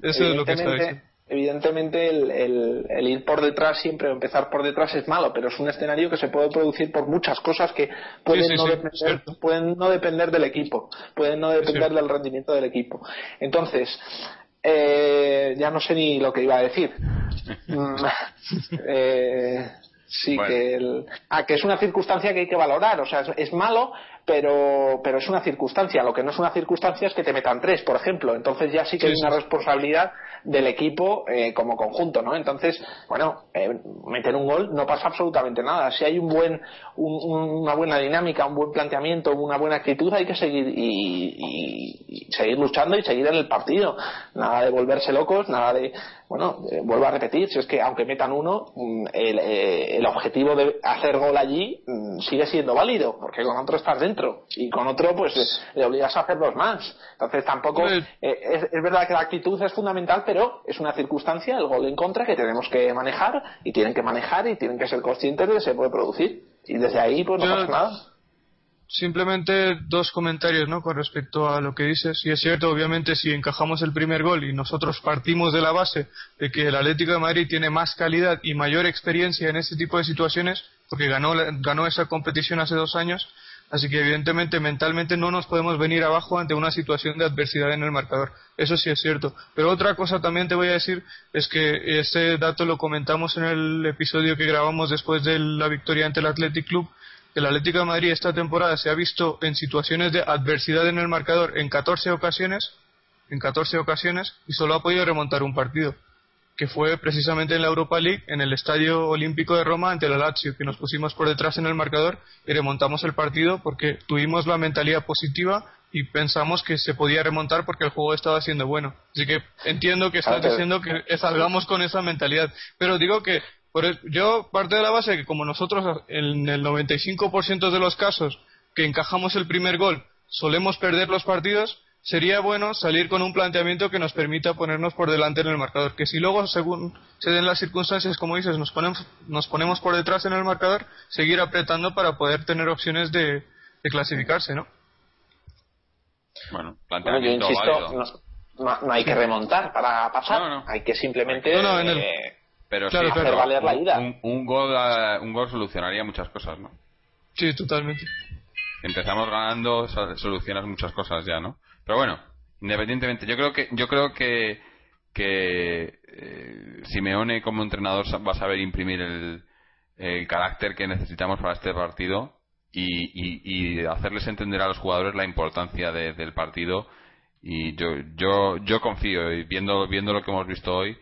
Eso es lo que está diciendo evidentemente el, el, ir por detrás siempre o empezar por detrás es malo, pero es un escenario que se puede producir por muchas cosas que pueden, no, depender, pueden no depender del equipo, pueden no depender del rendimiento del equipo. Entonces, eh, ya no sé ni lo que iba a decir. Mm, eh, Sí, que, ah, que es una circunstancia que hay que valorar. O sea, es, malo, pero, pero es una circunstancia. Lo que no es una circunstancia es que te metan tres, por ejemplo. Entonces ya sí que hay una responsabilidad del equipo eh, como conjunto, ¿no? Entonces, bueno, eh, meter un gol no pasa absolutamente nada. Si hay un buen, una buena dinámica, un buen planteamiento, una buena actitud, hay que seguir y, seguir luchando y seguir en el partido. Nada de volverse locos, nada de, bueno, eh, vuelvo a repetir, si es que aunque metan uno, mm, el, el objetivo de hacer gol allí mm, sigue siendo válido, porque con otro estás dentro y con otro pues le obligas a hacer dos más. Entonces tampoco es, es, verdad que la actitud es fundamental, pero pero es una circunstancia, el gol en contra, que tenemos que manejar y tienen que manejar y tienen que ser conscientes de que se puede producir. Y desde ahí, pues no pasa nada. Simplemente dos comentarios ¿no? con respecto a lo que dices. Y es cierto, obviamente, si encajamos el primer gol y nosotros partimos de la base de que el Atlético de Madrid tiene más calidad y mayor experiencia en este tipo de situaciones, porque ganó, ganó esa competición hace dos años, Así que evidentemente mentalmente no nos podemos venir abajo ante una situación de adversidad en el marcador. Eso sí es cierto. Pero otra cosa también te voy a decir es que este dato lo comentamos en el episodio que grabamos después de la victoria ante el Athletic Club. El Atlético de Madrid esta temporada se ha visto en situaciones de adversidad en el marcador en 14 ocasiones, en 14 ocasiones y solo ha podido remontar un partido que fue precisamente en la Europa League, en el Estadio Olímpico de Roma ante el Lazio, que nos pusimos por detrás en el marcador y remontamos el partido porque tuvimos la mentalidad positiva y pensamos que se podía remontar porque el juego estaba siendo bueno. Así que entiendo que estás diciendo que salgamos con esa mentalidad, pero digo que por yo parte de la base que como nosotros en el 95% de los casos que encajamos el primer gol solemos perder los partidos, sería bueno salir con un planteamiento que nos permita ponernos por delante en el marcador. Que si luego, según se den las circunstancias, como dices, nos ponemos, nos ponemos por detrás en el marcador, seguir apretando para poder tener opciones de, clasificarse, ¿no? Bueno, planteamiento insisto, No, hay que remontar para pasar, hay que simplemente eh, pero hacer valer la ida. Un, gol, un gol solucionaría muchas cosas, ¿no? Sí, totalmente. Empezamos ganando, solucionas muchas cosas ya, ¿no? Pero bueno, independientemente, yo creo que yo creo que que eh, Simeone como entrenador va a saber imprimir el, carácter que necesitamos para este partido y, hacerles entender a los jugadores la importancia del partido y yo yo yo confío viendo viendo lo que hemos visto hoy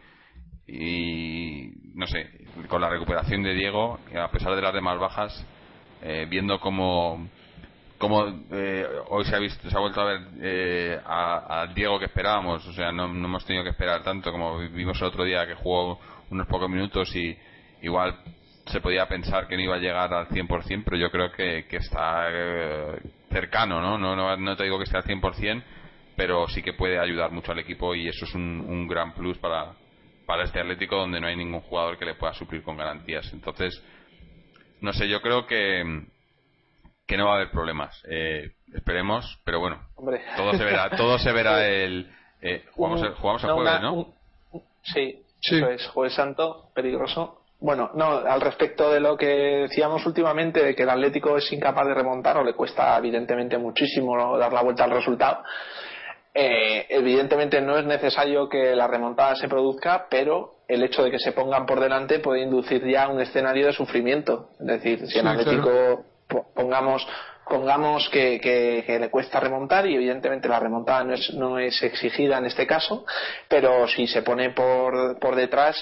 y no sé con la recuperación de Diego a pesar de las demás bajas eh, viendo cómo como eh, hoy se ha visto se ha vuelto a ver eh, al Diego que esperábamos o sea no, hemos tenido que esperar tanto como vimos el otro día que jugó unos pocos minutos y igual se podía pensar que no iba a llegar al 100% pero yo creo que, que está eh, cercano ¿no? ¿no? No, te digo que esté al 100% pero sí que puede ayudar mucho al equipo y eso es un, un gran plus para, para este Atlético donde no hay ningún jugador que le pueda suplir con garantías entonces no sé yo creo que que no va a haber problemas. Eh, esperemos, pero bueno, todo se verá, todo se verá el. Eh, jugamos, el, jugamos el jueves, ¿no? sí, eso es, Jueves Santo, peligroso. Bueno, no, al respecto de lo que decíamos últimamente, de que el Atlético es incapaz de remontar o le cuesta evidentemente muchísimo dar la vuelta al resultado, eh, evidentemente no es necesario que la remontada se produzca, pero el hecho de que se pongan por delante puede inducir ya un escenario de sufrimiento. Es decir, si el Atlético pongamos pongamos que, que, le cuesta remontar y evidentemente la remontada no es, no es exigida en este caso, pero si se pone por, por detrás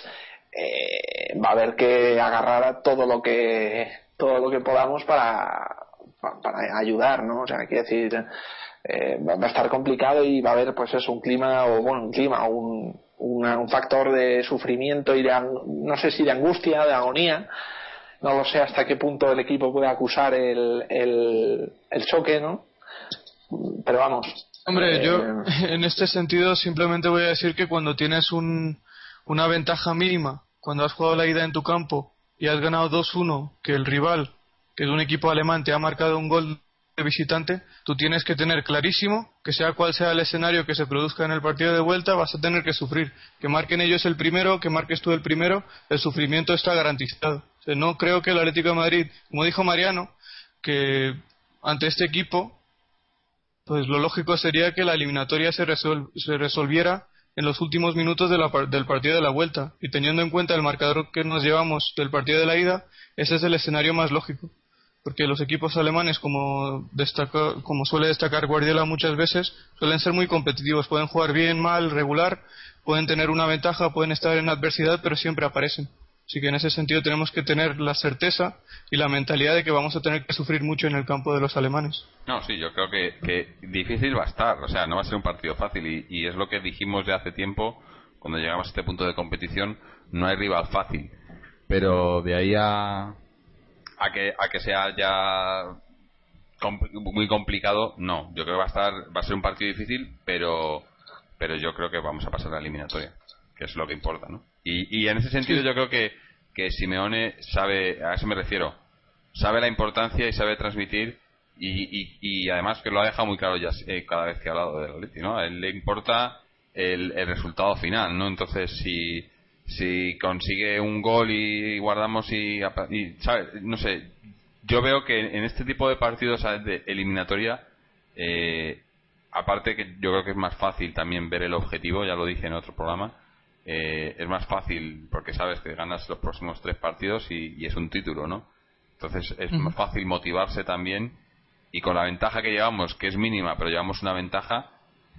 eh, va a haber que agarrar todo lo que todo lo que podamos para, para ayudar, ¿no? O sea, quiero decir, eh, va a estar complicado y va a haber pues eso, un clima o bueno, un clima, un, un factor de sufrimiento y de, no sé si de angustia, de agonía, no lo sé hasta qué punto el equipo puede acusar el, el, choque, ¿no? Pero vamos. Hombre, yo eh, en este sentido simplemente voy a decir que cuando tienes un, una ventaja mínima, cuando has jugado la ida en tu campo y has ganado 2-1, que el rival, que es un equipo alemán, te ha marcado un gol visitante, tú tienes que tener clarísimo que sea cual sea el escenario que se produzca en el partido de vuelta, vas a tener que sufrir. Que marquen ellos el primero, que marques tú el primero, el sufrimiento está garantizado no creo que el Atlético de Madrid, como dijo Mariano, que ante este equipo, pues lo lógico sería que la eliminatoria se, se resolviera en los últimos minutos del partido de la vuelta. Y teniendo en cuenta el marcador que nos llevamos del partido de la ida, ese es el escenario más lógico. Porque los equipos alemanes, como, destaca, como suele destacar Guardiola muchas veces, suelen ser muy competitivos. Pueden jugar bien, mal, regular, pueden tener una ventaja, pueden estar en adversidad, pero siempre aparecen. Así que en ese sentido tenemos que tener la certeza y la mentalidad de que vamos a tener que sufrir mucho en el campo de los alemanes. No, sí, yo creo que, difícil va a estar. O sea, no va a ser un partido fácil. Y, es lo que dijimos de hace tiempo, cuando llegamos a este punto de competición, no hay rival fácil. Pero de ahí a, a, que, a que sea ya muy complicado, no. Yo creo que va a, estar, va a ser un partido difícil, pero, pero yo creo que vamos a pasar a la eliminatoria, que es lo que importa, ¿no? Y, en ese sentido yo creo que, que Simeone sabe, a eso me refiero, sabe la importancia y sabe transmitir y, y, además que lo ha dejado muy claro ya eh, cada vez que ha hablado del Atleti, ¿no? A él le importa el, el, resultado final, ¿no? Entonces si, si consigue un gol y, guardamos y, y no sé, yo veo que en este tipo de partidos de eliminatoria eh, aparte que yo creo que es más fácil también ver el objetivo, ya lo dije en otro programa, eh, es más fácil porque sabes que ganas los próximos tres partidos y, es un título, ¿no? Entonces es más fácil motivarse también y con la ventaja que llevamos, que es mínima, pero llevamos una ventaja,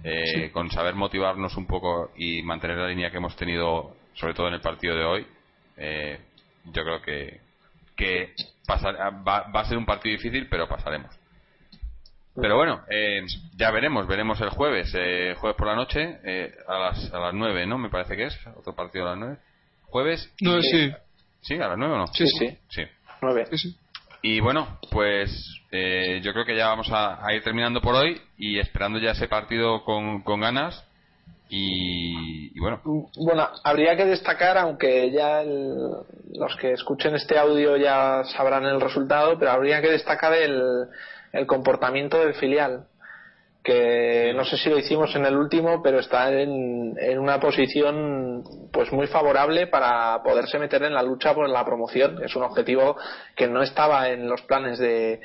eh, con saber motivarnos un poco y mantener la línea que hemos tenido, sobre todo en el partido de hoy, eh, yo creo que, que va, va a ser un partido difícil, pero pasaremos. Pero bueno, eh, ya veremos, veremos el jueves, eh, jueves por la noche, eh, a, las, a las 9, ¿no? Me parece que es, otro partido a las 9. Jueves. No, sí. ¿Sí? ¿A las 9 o no? Sí, sí. Sí. 9. Y bueno, pues eh, yo creo que ya vamos a, ir terminando por hoy y esperando ya ese partido con, con ganas. Y, bueno. Bueno, habría que destacar, aunque ya los que escuchen este audio ya sabrán el resultado, pero habría que destacar el, el comportamiento del filial que no sé si lo hicimos en el último, pero está en, en, una posición pues muy favorable para poderse meter en la lucha por la promoción. Es un objetivo que no estaba en los planes de,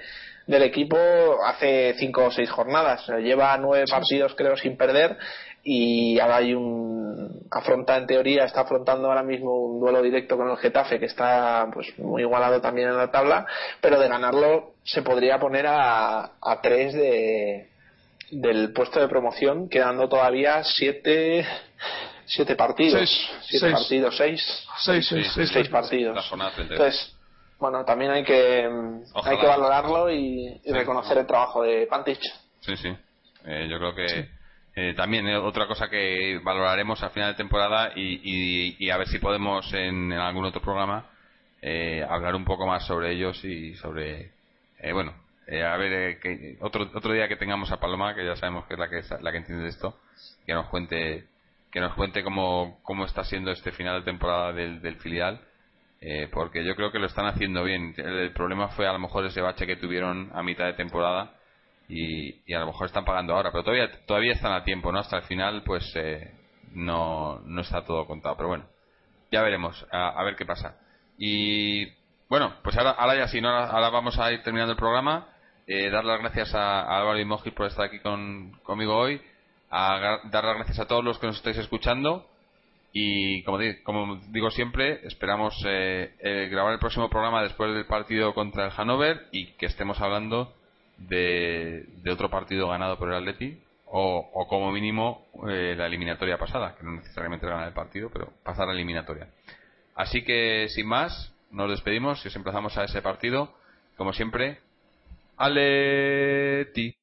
del equipo hace cinco o seis jornadas. Lleva nueve partidos creo sin perder y ahora hay un afronta en teoría está afrontando ahora mismo un duelo directo con el Getafe que está pues muy igualado también en la tabla pero de ganarlo se podría poner a, a tres de del puesto de promoción quedando todavía siete siete partidos. Siete partidos seis. Seis, seis, partidos. entonces bueno también hay que hay que valorarlo y, reconocer el trabajo de Pantich sí sí. Eh, yo creo que eh, también eh, otra cosa que valoraremos a final de temporada y, a ver si podemos en, algún otro programa eh, hablar un poco más sobre ellos y sobre bueno a ver que, otro otro día que tengamos a Paloma que ya sabemos que es la que la que entiende de esto que nos cuente que nos cuente cómo, cómo está siendo este final de temporada del, del filial porque yo creo que lo están haciendo bien. El problema fue a lo mejor ese bache que tuvieron a mitad de temporada y, a lo mejor están pagando ahora, pero todavía todavía están a tiempo, ¿no? Hasta el final, pues eh, no, no está todo contado, pero bueno, ya veremos, a, ver qué pasa. Y bueno, pues ahora, ahora ya sí, ¿no? ahora, vamos a ir terminando el programa. Eh, dar las gracias a, Álvaro y Mojis por estar aquí con, conmigo hoy. A dar las gracias a todos los que nos estáis escuchando. Y como, digo, como digo siempre, esperamos eh, grabar el próximo programa después del partido contra el Hannover y que estemos hablando de, otro partido ganado por el Atleti o, como mínimo eh, la eliminatoria pasada, que no necesariamente ganar el partido, pero pasar la eliminatoria. Así que sin más, nos despedimos y os emplazamos a ese partido, como siempre, Atleti.